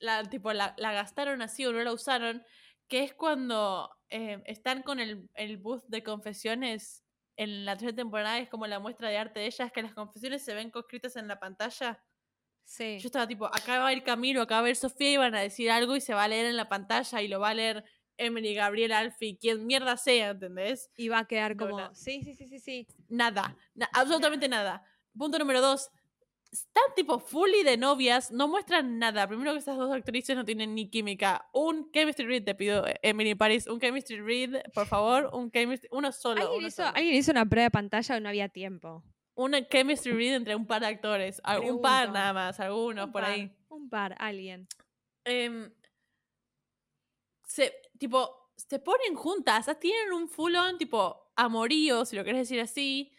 Speaker 6: la, tipo la, la gastaron así o no la usaron, que es cuando eh, están con el, el booth de confesiones en la tercera temporada, es como la muestra de arte de ellas, que las confesiones se ven escritas en la pantalla.
Speaker 5: Sí.
Speaker 6: Yo estaba tipo, acá va a ir Camilo, acá va a ir Sofía y van a decir algo y se va a leer en la pantalla y lo va a leer Emily, Gabriel, Alfie, quien mierda sea, ¿entendés?
Speaker 5: Y va a quedar como,
Speaker 6: no.
Speaker 5: sí, sí, sí, sí, sí.
Speaker 6: Nada, na- absolutamente nada. Punto número dos. Están tipo fully de novias, no muestran nada. Primero que esas dos actrices no tienen ni química. Un chemistry read, te pido, eh, Emily Paris, un chemistry read, por favor, un chemistry, uno solo.
Speaker 5: ¿Alguien
Speaker 6: uno
Speaker 5: hizo,
Speaker 6: solo.
Speaker 5: alguien hizo una prueba de pantalla o no había tiempo.
Speaker 6: Una chemistry read entre un par de actores. al- Un par
Speaker 5: Pregunto.
Speaker 6: nada más, algunos
Speaker 5: Un
Speaker 6: por
Speaker 5: par,
Speaker 6: ahí.
Speaker 5: Un par, alguien.
Speaker 6: Em, se, tipo, se ponen juntas, tienen un full on, tipo, amorío, si lo querés decir así.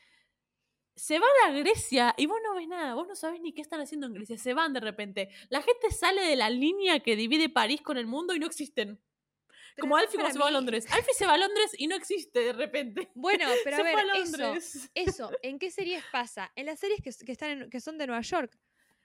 Speaker 6: Se van a Grecia y vos no ves nada, vos no sabés ni qué están haciendo en Grecia, se van de repente. La gente sale de la línea que divide París con el mundo y no existen.
Speaker 5: Pero
Speaker 6: Como Alfie cuando se va a Londres. Alfie se va a Londres y no existe de repente.
Speaker 5: Bueno, (laughs) pero
Speaker 6: se
Speaker 5: a ver,
Speaker 6: a
Speaker 5: eso, eso, (laughs) ¿en qué series pasa? En las series que, que están en- que son de Nueva York.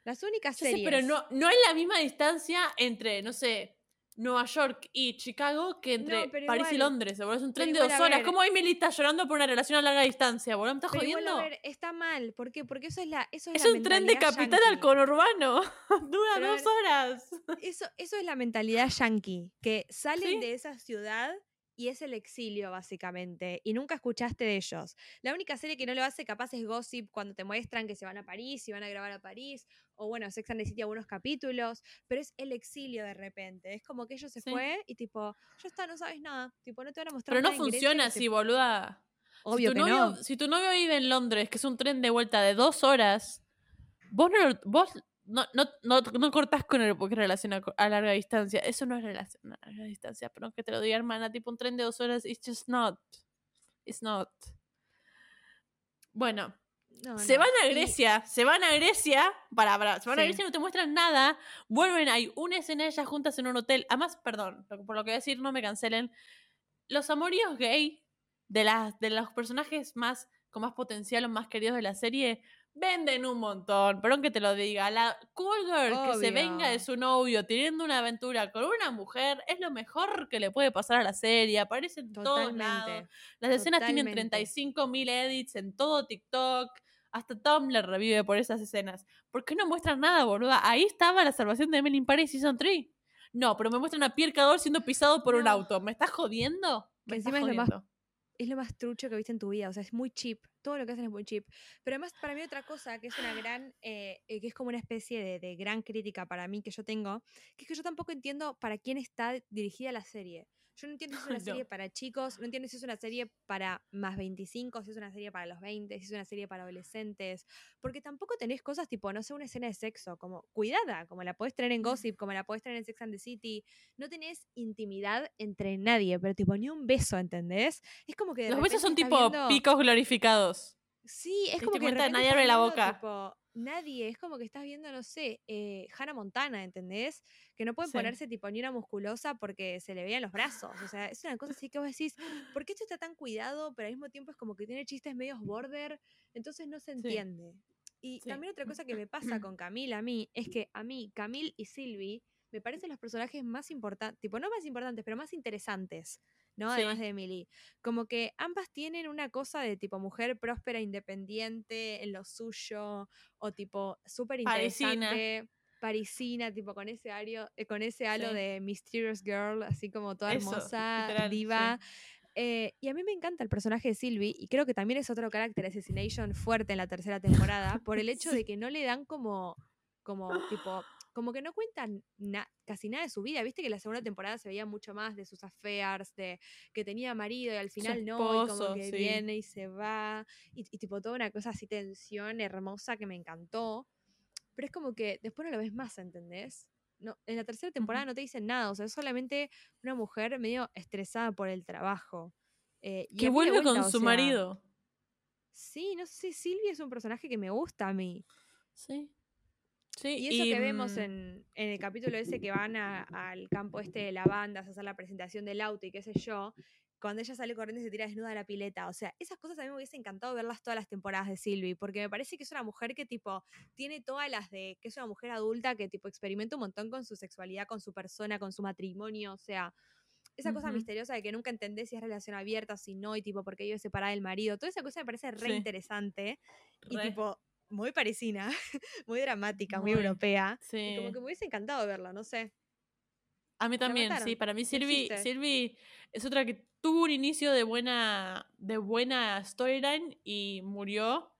Speaker 5: Las únicas
Speaker 6: Yo sé,
Speaker 5: series.
Speaker 6: pero no, no hay la misma distancia entre, no sé, Nueva York y Chicago que entre
Speaker 5: No,
Speaker 6: París y
Speaker 5: igual-
Speaker 6: Londres. boludo. Es un tren de
Speaker 5: igual,
Speaker 6: dos horas.
Speaker 5: ver.
Speaker 6: ¿Cómo Emily está llorando por una relación a larga distancia, boludo? ¿Me estás
Speaker 5: Pero igual,
Speaker 6: jodiendo?
Speaker 5: a ver, está mal. ¿Por qué? Porque eso es la. Eso es,
Speaker 6: es
Speaker 5: la
Speaker 6: un tren de capital al conurbano. (laughs) Dura
Speaker 5: Pero
Speaker 6: dos
Speaker 5: ver,
Speaker 6: horas.
Speaker 5: Eso, eso es la mentalidad yankee, que salen
Speaker 6: Sí.
Speaker 5: de esa ciudad y es el exilio, básicamente, y nunca escuchaste de ellos. La única serie que no lo hace capaz es Gossip, cuando te muestran que se van a París y van a grabar a París, o bueno, Sex and the City algunos capítulos, pero es el exilio de repente. Es como que ellos se
Speaker 6: Sí.
Speaker 5: fue y tipo, ya está, no sabes nada, tipo, no te van a mostrar
Speaker 6: Pero no
Speaker 5: nada
Speaker 6: funciona así, boluda.
Speaker 5: Obvio
Speaker 6: si
Speaker 5: que
Speaker 6: tu novio,
Speaker 5: no.
Speaker 6: Si tu novio vive en Londres, que es un tren de vuelta de dos horas, vos no, lo- vos no, no, no, no cortás con el porque relación a, a larga distancia. Eso no es relación a larga distancia. Perdón que te lo diga, hermana. Tipo un tren de dos horas, it's just not. It's not. Bueno,
Speaker 5: No,
Speaker 6: se
Speaker 5: no.
Speaker 6: van a Grecia, se van a Grecia, para, para, se van a
Speaker 5: Sí.
Speaker 6: Grecia y no te muestran nada, vuelven, hay una escena de ellas juntas en un hotel, además, perdón, por lo que voy a decir, no me cancelen, los amoríos gay de, las, de los personajes más, con más potencial o más queridos de la serie, venden un montón, perdón que te lo diga, la cool girl que se venga de su novio teniendo una aventura con una mujer es lo mejor que le puede pasar a la serie, aparece en todos lados,
Speaker 5: Totalmente.
Speaker 6: las escenas tienen
Speaker 5: Totalmente.
Speaker 6: 35.000 edits en todo TikTok. Hasta Tumblr revive por esas escenas. ¿Por qué no muestran nada, boluda? Ahí estaba la salvación de Emily in Paris Season 3. No, pero me muestran a Pierre Cador siendo pisado por un auto. ¿Me estás jodiendo? Me
Speaker 5: encima es lo más. Es lo más trucho que viste en tu vida. O sea, es muy cheap. Todo lo que hacen es muy cheap. Pero además, para mí, otra cosa que es una gran, eh, eh, que es como una especie de, de gran crítica para mí que yo tengo, que es que yo tampoco entiendo para quién está dirigida la serie. Yo no entiendo si es (laughs) una
Speaker 6: No.
Speaker 5: serie para chicos, no entiendo si es una serie para más 25, si es una serie para los 20, si es una serie para adolescentes, porque tampoco tenés cosas tipo, no sé, una escena de sexo, como cuidada, como la podés tener en Gossip, como la podés tener en Sex and the City, no tenés intimidad entre nadie, pero tipo, ni un beso, ¿entendés? Es como que... de
Speaker 6: Los besos son tipo
Speaker 5: viendo-
Speaker 6: picos glorificados.
Speaker 5: Sí, es
Speaker 6: ¿Te
Speaker 5: como que
Speaker 6: cuenta? Nadie abre la boca.
Speaker 5: tipo, nadie, es como que estás viendo, no sé, eh, Hannah Montana, ¿entendés? Que no pueden
Speaker 6: Sí.
Speaker 5: ponerse tipo ni una musculosa porque se le veían los brazos. O sea, es una cosa así que vos decís, ¿por qué esto está tan cuidado? Pero al mismo tiempo es como que tiene chistes medios border, entonces no se entiende. Y
Speaker 6: Sí.
Speaker 5: también otra cosa que me pasa (clears throat) con Camille a mí es que a mí, Camille y Sylvie me parecen los personajes más importantes, tipo, no más importantes, pero más interesantes, ¿no? Además de Emily. Como que ambas tienen una cosa de tipo mujer próspera, independiente, en lo suyo, o tipo súper interesante. Parisina, tipo con ese ario, eh, con ese halo
Speaker 6: Sí.
Speaker 5: de Mysterious Girl, así como toda
Speaker 6: Eso,
Speaker 5: hermosa,
Speaker 6: literal, sí.
Speaker 5: diva. Eh, y a mí me encanta el personaje de Sylvie, y creo que también es otro carácter assassination fuerte en la tercera temporada, por el hecho (laughs) de que no le dan como, como, tipo, como que no cuentan na- casi nada de su vida. Viste que la segunda temporada se veía mucho más de sus affairs, de que tenía marido y al final no, y como que
Speaker 6: sí.
Speaker 5: viene y se va, y, y tipo toda una cosa así, tensión hermosa que me encantó. Pero es como que después no lo ves más, ¿entendés? No, en la tercera temporada no te dicen nada, o sea, es solamente una mujer medio estresada por el trabajo. eh, y
Speaker 6: Que vuelve
Speaker 5: vuelta,
Speaker 6: con su
Speaker 5: sea,
Speaker 6: marido.
Speaker 5: Sí, no sé, Silvia es un personaje que me gusta a mí.
Speaker 6: Sí. Sí,
Speaker 5: Y eso que vemos
Speaker 6: mm,
Speaker 5: en, en el capítulo ese que van a- al campo este de lavandas a hacer la presentación del auto y qué sé yo, cuando ella sale corriendo y se tira desnuda a la pileta. O sea, esas cosas a mí me hubiese encantado verlas todas las temporadas de Sylvie, porque me parece que es una mujer que tipo tiene todas las de, que es una mujer adulta que tipo experimenta un montón con su sexualidad, con su persona, con su matrimonio, o sea, esa cosa misteriosa de que nunca entendés si es relación abierta, si no, y tipo, porque vive separada del marido, toda esa cosa me parece re
Speaker 6: Sí.
Speaker 5: interesante y tipo muy parisina, (laughs) muy dramática, muy,
Speaker 6: Muy,
Speaker 5: europea. Y
Speaker 6: Sí.
Speaker 5: como que me hubiese encantado verlo, no sé.
Speaker 6: A mí también, sí. Para mí Sylvie. Sylvie es otra que tuvo un inicio de buena, de buena storyline y murió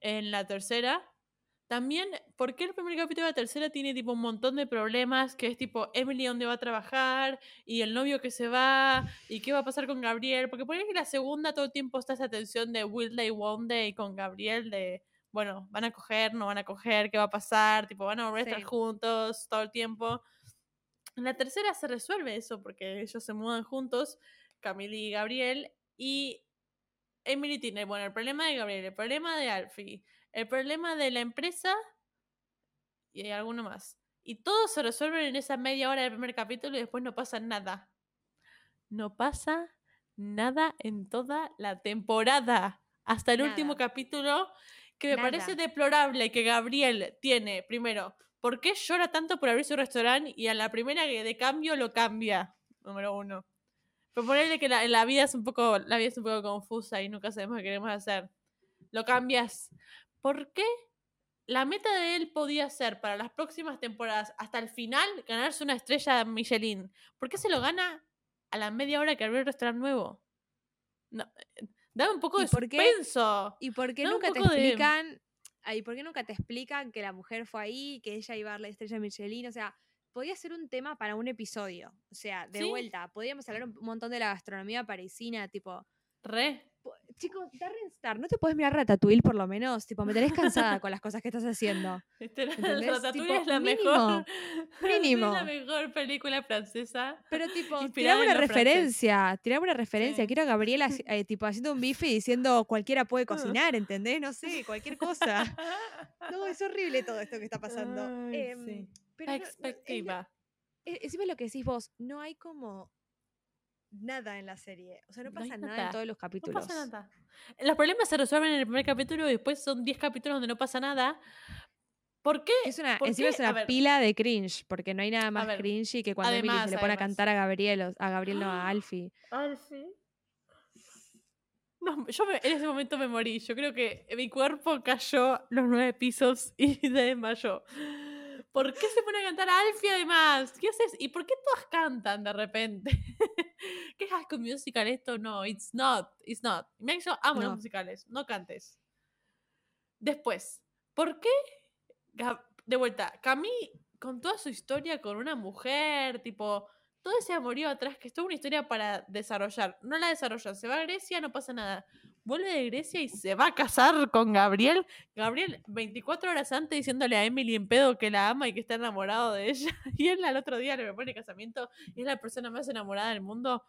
Speaker 6: en la tercera. También, ¿por qué el primer capítulo de la tercera tiene tipo un montón de problemas? Que es tipo Emily dónde va a trabajar y el novio que se va y qué va a pasar con Gabriel. Porque por ahí la segunda todo el tiempo está esa tensión de Will They, Won't They con Gabriel de, bueno, van a coger, no van a coger, qué va a pasar, tipo, van a volver a estar
Speaker 5: Sí.
Speaker 6: juntos todo el tiempo. En la tercera se resuelve eso porque ellos se mudan juntos, Camille y Gabriel, y Emily tiene, bueno, el problema de Gabriel, el problema de Alfie, el problema de la empresa y hay alguno más. Y todos se resuelven en esa media hora del primer capítulo y después no pasa nada. No pasa nada en toda la temporada. Hasta el último capítulo, que me parece deplorable que Gabriel tiene, primero, ¿por qué llora tanto por abrir su restaurante y a la primera de cambio lo cambia? Número uno. Pero ponerle que la, la vida es un poco, la vida es un poco confusa y nunca sabemos qué queremos hacer. Lo cambias. ¿Por qué la meta de él podía ser para las próximas temporadas, hasta el final, ganarse una estrella Michelin? ¿Por qué se lo gana a la media hora que abrió el restaurante nuevo? No, eh, dame un poco
Speaker 5: ¿Y
Speaker 6: de
Speaker 5: por qué? ¿Y por qué
Speaker 6: Da un
Speaker 5: nunca te
Speaker 6: de-
Speaker 5: explican? ay, ¿por qué nunca te explican que la mujer fue ahí, que ella iba a dar la estrella Michelin? O sea, podía ser un tema para un episodio. O sea, de
Speaker 6: Sí.
Speaker 5: vuelta, podíamos hablar un montón de la gastronomía parisina, tipo,
Speaker 6: Re.
Speaker 5: Chicos, Darren Star, ¿no te puedes mirar Ratatouille por lo menos? Tipo, me tenés cansada con las cosas que estás haciendo. (laughs)
Speaker 6: Este. Ratatouille
Speaker 5: Tipo,
Speaker 6: es la
Speaker 5: mínimo,
Speaker 6: mejor. (laughs)
Speaker 5: Mínimo.
Speaker 6: Es la mejor película francesa.
Speaker 5: Pero tipo, tirame una referencia, tirame una referencia.
Speaker 6: Sí.
Speaker 5: Quiero a Gabriela (laughs) eh, tipo haciendo un bife y diciendo cualquiera puede cocinar, ¿entendés? No sé, cualquier cosa. No, es horrible todo esto que está pasando.
Speaker 6: Ay,
Speaker 5: Em,
Speaker 6: sí.
Speaker 5: pero no- no- es la-
Speaker 6: Perspectiva.
Speaker 5: e- encima lo que decís vos, no hay como nada en la serie. O sea, no
Speaker 6: No
Speaker 5: pasa nada.
Speaker 6: nada.
Speaker 5: en todos los
Speaker 6: No
Speaker 5: capítulos.
Speaker 6: pasa nada. Los problemas se resuelven en el primer capítulo y después son 10 capítulos donde no pasa nada. ¿Por qué?
Speaker 5: Es una,
Speaker 6: ¿Por
Speaker 5: encima
Speaker 6: qué?
Speaker 5: es
Speaker 6: A
Speaker 5: una pila de cringe, porque no hay nada más
Speaker 6: ver,
Speaker 5: cringy que cuando Emily se
Speaker 6: además,
Speaker 5: le pone a
Speaker 6: además.
Speaker 5: cantar a Gabriel, a Gabriel no, a (gasps) Alfie.
Speaker 6: Alfie. No, yo me- en ese momento me morí. Yo creo que mi cuerpo cayó los nueve pisos (laughs) y se desmayó. ¿Por qué se pone a cantar a Alfie además? ¿Qué haces? ¿Y por qué todas cantan de repente? (laughs) ¿Qué es High School Musical esto? No, it's not, it's not. Que yo amo los musicales, no cantes. Después, ¿por qué? De vuelta, Camille con toda su historia con una mujer, tipo, todo ese amorío atrás, que es toda una historia para desarrollar. No la desarrolla, se va a Grecia, no pasa nada. Vuelve de Grecia y se va a casar con Gabriel. Gabriel, 24 horas antes, diciéndole a Emily en pedo que la ama y que está enamorado de ella. (laughs) Y él al otro día le propone casamiento y es la persona más enamorada del mundo.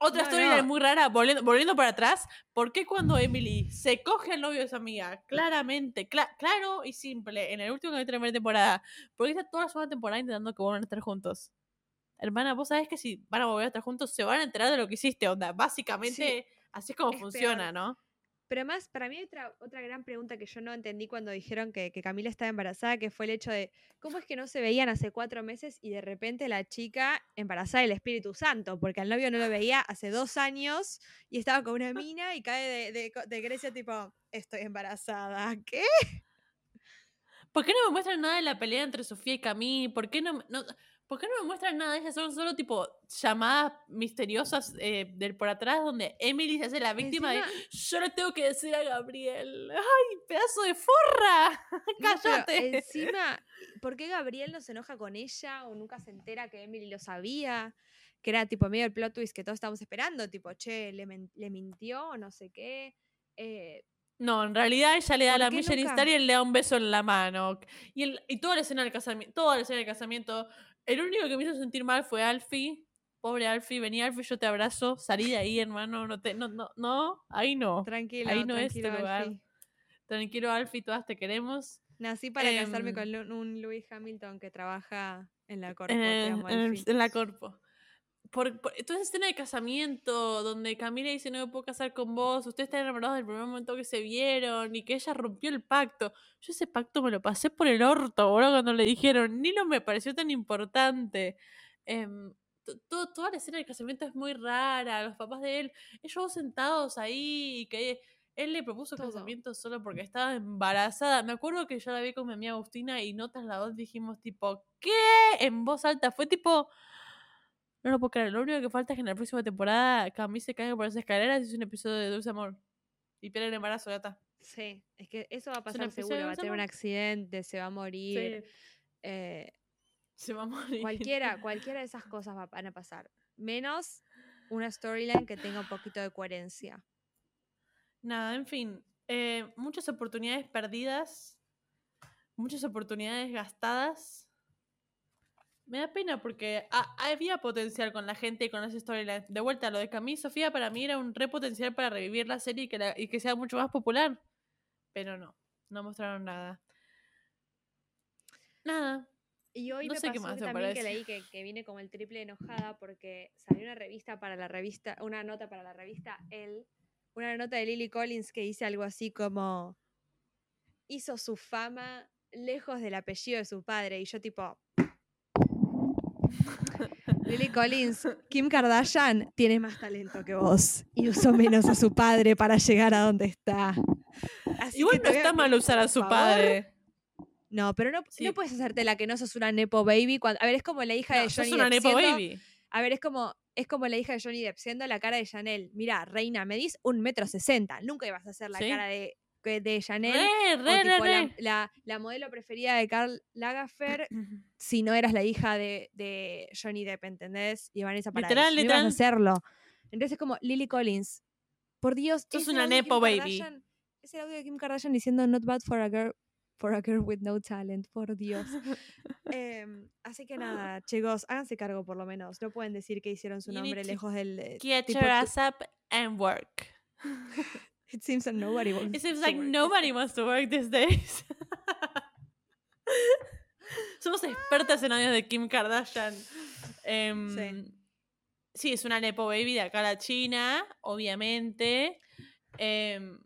Speaker 6: Otra
Speaker 5: No,
Speaker 6: historia
Speaker 5: no.
Speaker 6: muy rara, volviendo, volviendo para atrás. ¿Por qué cuando Emily se coge al novio de su amiga? Claramente, cla- claro y simple, en el último capítulo de la primera temporada. Porque está toda la segunda temporada intentando que vuelvan a estar juntos. Hermana, vos sabés que si van a volver a estar juntos, se van a enterar de lo que hiciste, onda. Básicamente, así es como
Speaker 5: es
Speaker 6: funciona,
Speaker 5: peor.
Speaker 6: ¿no?
Speaker 5: Pero además, para mí hay otra, otra gran pregunta que yo no entendí cuando dijeron que, que Camila estaba embarazada, que fue el hecho de cómo es que no se veían hace cuatro meses y de repente la chica embarazada del Espíritu Santo, porque al novio no lo veía hace dos años y estaba con una (laughs) mina y cae de, de Grecia tipo, estoy embarazada. (laughs) ¿Qué?
Speaker 6: ¿Por qué no me muestran nada de la pelea entre Sofía y Camille? ¿Por qué no, no- ¿por qué no me muestran nada de ellas? Son solo tipo llamadas misteriosas eh, del por atrás donde Emily se hace la víctima de yo le tengo que decir a Gabriel. ¡Ay, pedazo de forra! (laughs)
Speaker 5: No,
Speaker 6: ¡Cállate!
Speaker 5: encima, ¿por qué Gabriel no se enoja con ella o nunca se entera que Emily lo sabía? Que era tipo medio el plot twist que todos estábamos esperando, tipo, che, le, le mintió, no sé qué. Eh,
Speaker 6: No, en realidad ella le da
Speaker 5: ¿Por
Speaker 6: la
Speaker 5: nunca?
Speaker 6: Star y él le da un beso en la mano. Y, el- y toda la escena del casamiento, toda la escena del casamiento, el único que me hizo sentir mal fue Alfie. Pobre Alfie, vení Alfie, yo te abrazo, salí de ahí, hermano, no te, no, no, no, ahí no.
Speaker 5: tranquilo,
Speaker 6: Ahí no es
Speaker 5: tranquilo,
Speaker 6: tu lugar.
Speaker 5: Alfie.
Speaker 6: Tranquilo, Alfie, todas te queremos.
Speaker 5: Nací para casarme
Speaker 6: Em,
Speaker 5: con un Louis Hamilton que trabaja en la corpo.
Speaker 6: En,
Speaker 5: te
Speaker 6: el-
Speaker 5: amo,
Speaker 6: en el-
Speaker 5: Alfie.
Speaker 6: en la corpo. Por, por- toda esa escena de casamiento donde Camila dice no me puedo casar con vos, ustedes están enamorados del primer momento que se vieron y que ella rompió el pacto. Yo ese pacto me lo pasé por el orto, boludo, cuando le dijeron, ni no me pareció tan importante. Em, to- to- toda la escena del casamiento es muy rara, los papás de él, ellos dos sentados ahí, y que él le propuso
Speaker 5: Todo.
Speaker 6: casamiento solo porque estaba embarazada. Me acuerdo que yo la vi con mi amiga Agustina y notas la dos dijimos tipo, ¿qué? En voz alta. Fue tipo, no lo puedo creer. Lo único que falta es que en la próxima temporada Camille se caiga por las escaleras y es un episodio de Dulce Amor. Y pierde el embarazo, ya está.
Speaker 5: Sí, es que eso va a pasar seguro. Va a tener un accidente, se va a morir. eh,
Speaker 6: Se va a morir.
Speaker 5: cualquiera, (laughs) cualquiera de esas cosas va- van a pasar. Menos una storyline que tenga un poquito de coherencia.
Speaker 6: Nada, en fin. eh, muchas oportunidades perdidas. Muchas oportunidades gastadas. Me da pena porque ha- había potencial con la gente y con las storylines. De vuelta, lo de Camille y Sofía para mí era un re potencial para revivir la serie y que, la- y que sea mucho más popular. Pero no, no mostraron nada. Nada.
Speaker 5: Y hoy
Speaker 6: No
Speaker 5: me
Speaker 6: sé qué más
Speaker 5: que también que leí que, que vine como el triple enojada porque salió una revista para la revista, una nota para la revista El, una nota de Lily Collins que dice algo así como hizo su fama lejos del apellido de su padre y yo tipo Lily Collins, Kim Kardashian tiene más talento que vos y usó menos a su padre para llegar a donde está. Así
Speaker 6: Igual no está mal usar a su padre.
Speaker 5: No, pero no,
Speaker 6: Sí.
Speaker 5: no puedes hacerte la que no sos una Nepo Baby. Cuando, a ver, es como la hija
Speaker 6: No,
Speaker 5: de
Speaker 6: sos
Speaker 5: Johnny
Speaker 6: una
Speaker 5: Depp.
Speaker 6: Nepo
Speaker 5: siendo-
Speaker 6: Baby.
Speaker 5: A ver, es como, es como la hija de Johnny Depp, siendo la cara de Chanel. Mira, reina, medís un metro sesenta. Nunca ibas a hacer la
Speaker 6: Sí.
Speaker 5: cara de, que- de Chanel.
Speaker 6: Re,
Speaker 5: o
Speaker 6: re, re,
Speaker 5: tipo la,
Speaker 6: re.
Speaker 5: la- la modelo preferida de Karl Lagerfeld (clears throat) si no eras la hija de, de Johnny Depp, ¿entendés? Y Vanessa Paradis.
Speaker 6: Literal,
Speaker 5: no ibas
Speaker 6: literal.
Speaker 5: a hacerlo. Entonces es como Lily Collins. Por Dios,
Speaker 6: Sos
Speaker 5: es
Speaker 6: una nepo baby.
Speaker 5: Es el audio de Kim Kardashian diciendo not bad for a girl, for a girl with no talent. Por Dios. (laughs) Em, así que nada, chicos, háganse cargo por lo menos. No pueden decir que hicieron su nombre lejos del. eh,
Speaker 6: Get
Speaker 5: tipo,
Speaker 6: your ass up and work. (laughs)
Speaker 5: It seems that nobody wants
Speaker 6: It seems like nobody wants to work these days. (laughs) Somos expertas en audios de Kim Kardashian. Em, sí. es una Nepo Baby de acá a la China, obviamente. Em,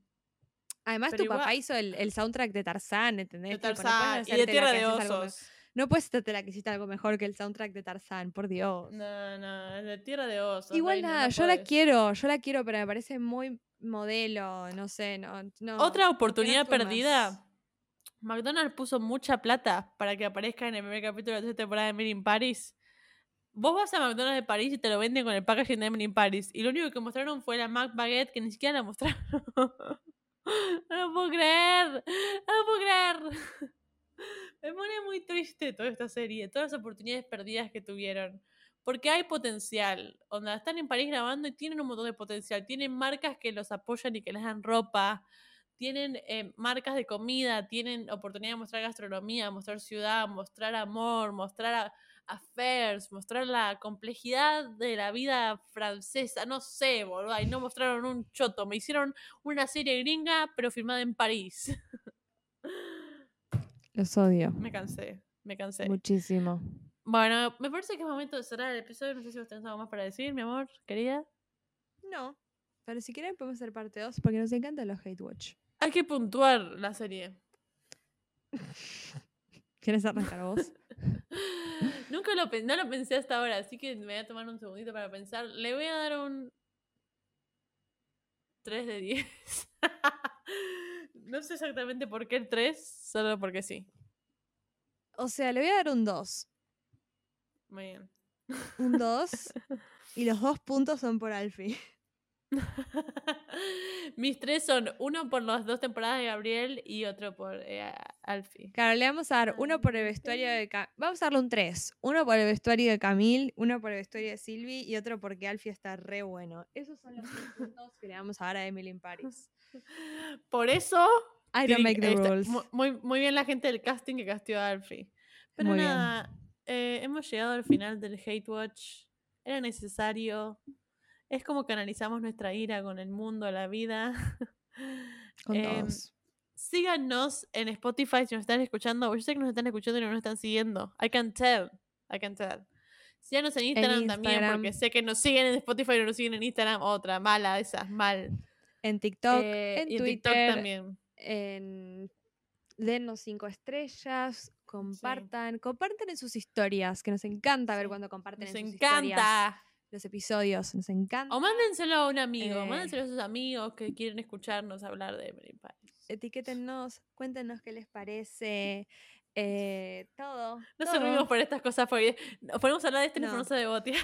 Speaker 5: Además, tu papá hizo el, el soundtrack de Tarzán, ¿entendés?
Speaker 6: de
Speaker 5: Tipo, no
Speaker 6: Tarzán y de Tierra de Osos.
Speaker 5: No puedes la que hiciste algo mejor que el soundtrack de Tarzán, por Dios.
Speaker 6: No, no, es de Tierra de Osos.
Speaker 5: Igual nada,
Speaker 6: no
Speaker 5: yo la quiero, yo la quiero, pero me parece muy modelo, no sé, no. no
Speaker 6: Otra
Speaker 5: no
Speaker 6: oportunidad
Speaker 5: más.
Speaker 6: perdida. McDonald's puso mucha plata para que aparezca en el primer capítulo de esta temporada de Made in Paris. Vos vas a McDonald's de París y te lo venden con el packaging de Emily in Paris. Y lo único que mostraron fue la Mac Baguette que ni siquiera la mostraron. (laughs) no lo puedo creer. No lo puedo creer. (laughs) Me pone muy triste toda esta serie, todas las oportunidades perdidas que tuvieron. Porque hay potencial. Onda, están en París grabando y tienen un montón de potencial. Tienen marcas que los apoyan y que les dan ropa. Tienen eh, marcas de comida. Tienen oportunidad de mostrar gastronomía, mostrar ciudad, mostrar amor, mostrar affairs, mostrar la complejidad de la vida francesa. No sé, boludo. Y no mostraron un choto. Me hicieron una serie gringa, pero filmada en París. (laughs)
Speaker 5: Los odio.
Speaker 6: me cansé. Me cansé.
Speaker 5: Muchísimo.
Speaker 6: Bueno, me parece que es momento de cerrar el episodio. No sé si vos tenés algo más para decir, mi amor, querida.
Speaker 5: No. Pero si quieren podemos hacer parte 2 porque nos encantan los hate watch.
Speaker 6: Hay que puntuar la serie. (laughs)
Speaker 5: ¿Quieres arrancar vos? (laughs)
Speaker 6: Nunca lo, no lo pensé hasta ahora, así que me voy a tomar un segundito para pensar. Le voy a dar un 3 de 10. (laughs) no sé exactamente por qué el 3, solo porque sí.
Speaker 5: O sea, le voy a dar un 2.
Speaker 6: Muy bien.
Speaker 5: Un 2. (laughs) y los dos puntos son por Alfie. (laughs)
Speaker 6: Mis tres son uno por las dos temporadas de Gabriel y otro por eh, Alfie.
Speaker 5: Claro, le vamos a dar uno por el vestuario de Ca- Vamos a darle un 3. Uno por el vestuario de Camille, uno por el vestuario de Sylvie y otro porque Alfie está re bueno. Esos son los tres puntos que le vamos a dar a Emily in Paris. (laughs)
Speaker 6: Por eso
Speaker 5: I don't make the rules.
Speaker 6: mu- Muy, muy bien la gente del casting que castió a Alfie. Pero
Speaker 5: Muy bien.
Speaker 6: Eh, hemos llegado al final del Hate Watch. Era necesario. Es como que analizamos nuestra ira con el mundo, la vida. (laughs)
Speaker 5: Con
Speaker 6: Em,
Speaker 5: todos.
Speaker 6: síganos en Spotify si nos están escuchando. Yo sé que nos están escuchando y no nos están siguiendo. I can tell. I can tell. Síganos en Instagram, también, porque sé que nos siguen en Spotify y no nos siguen en Instagram. Otra, mala, esas, mal.
Speaker 5: En TikTok,
Speaker 6: Eh,
Speaker 5: en
Speaker 6: y en
Speaker 5: Twitter,
Speaker 6: TikTok también.
Speaker 5: en denos cinco estrellas, compartan, compartan en sus historias, que nos encanta ver
Speaker 6: Sí.
Speaker 5: cuando comparten
Speaker 6: Nos
Speaker 5: en sus historias los episodios, nos encanta.
Speaker 6: O mándenselo a un amigo,
Speaker 5: Eh.
Speaker 6: mándenselo a sus amigos que quieren escucharnos hablar de Emily in Paris.
Speaker 5: Etiquétennos, cuéntenos qué les parece, eh, todo.
Speaker 6: No
Speaker 5: todo.
Speaker 6: servimos por estas cosas porque nos ponemos a hablar de esto y nos
Speaker 5: No.
Speaker 6: ponemos a debatir.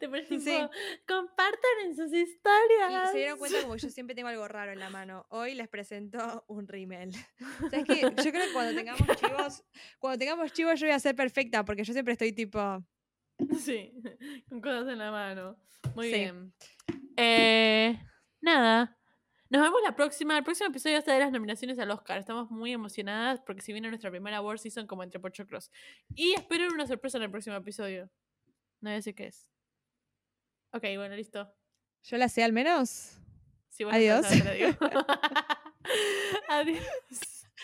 Speaker 6: Te tipo,
Speaker 5: Sí.
Speaker 6: compartan en sus
Speaker 5: Y
Speaker 6: historias.
Speaker 5: se dieron cuenta como yo siempre tengo algo raro en la mano. Hoy les presento un rímel. ¿Sabes qué? Yo creo que cuando (laughs) tengamos chivos, cuando tengamos chivos yo voy a ser perfecta porque yo siempre estoy tipo,
Speaker 6: Sí, (laughs) con cosas en la mano. Muy
Speaker 5: Sí.
Speaker 6: bien. Eh, nada. Nos vemos la próxima. El próximo episodio ser de las nominaciones al Oscar. Estamos muy emocionadas porque si viene nuestra primera World Season como entre Pochoclos. Y espero una sorpresa en el próximo episodio. No voy a decir qué es. Ok, bueno, listo.
Speaker 5: yo la sé al menos.
Speaker 6: Sabes,
Speaker 5: Adiós. (laughs) (laughs)
Speaker 6: Adiós.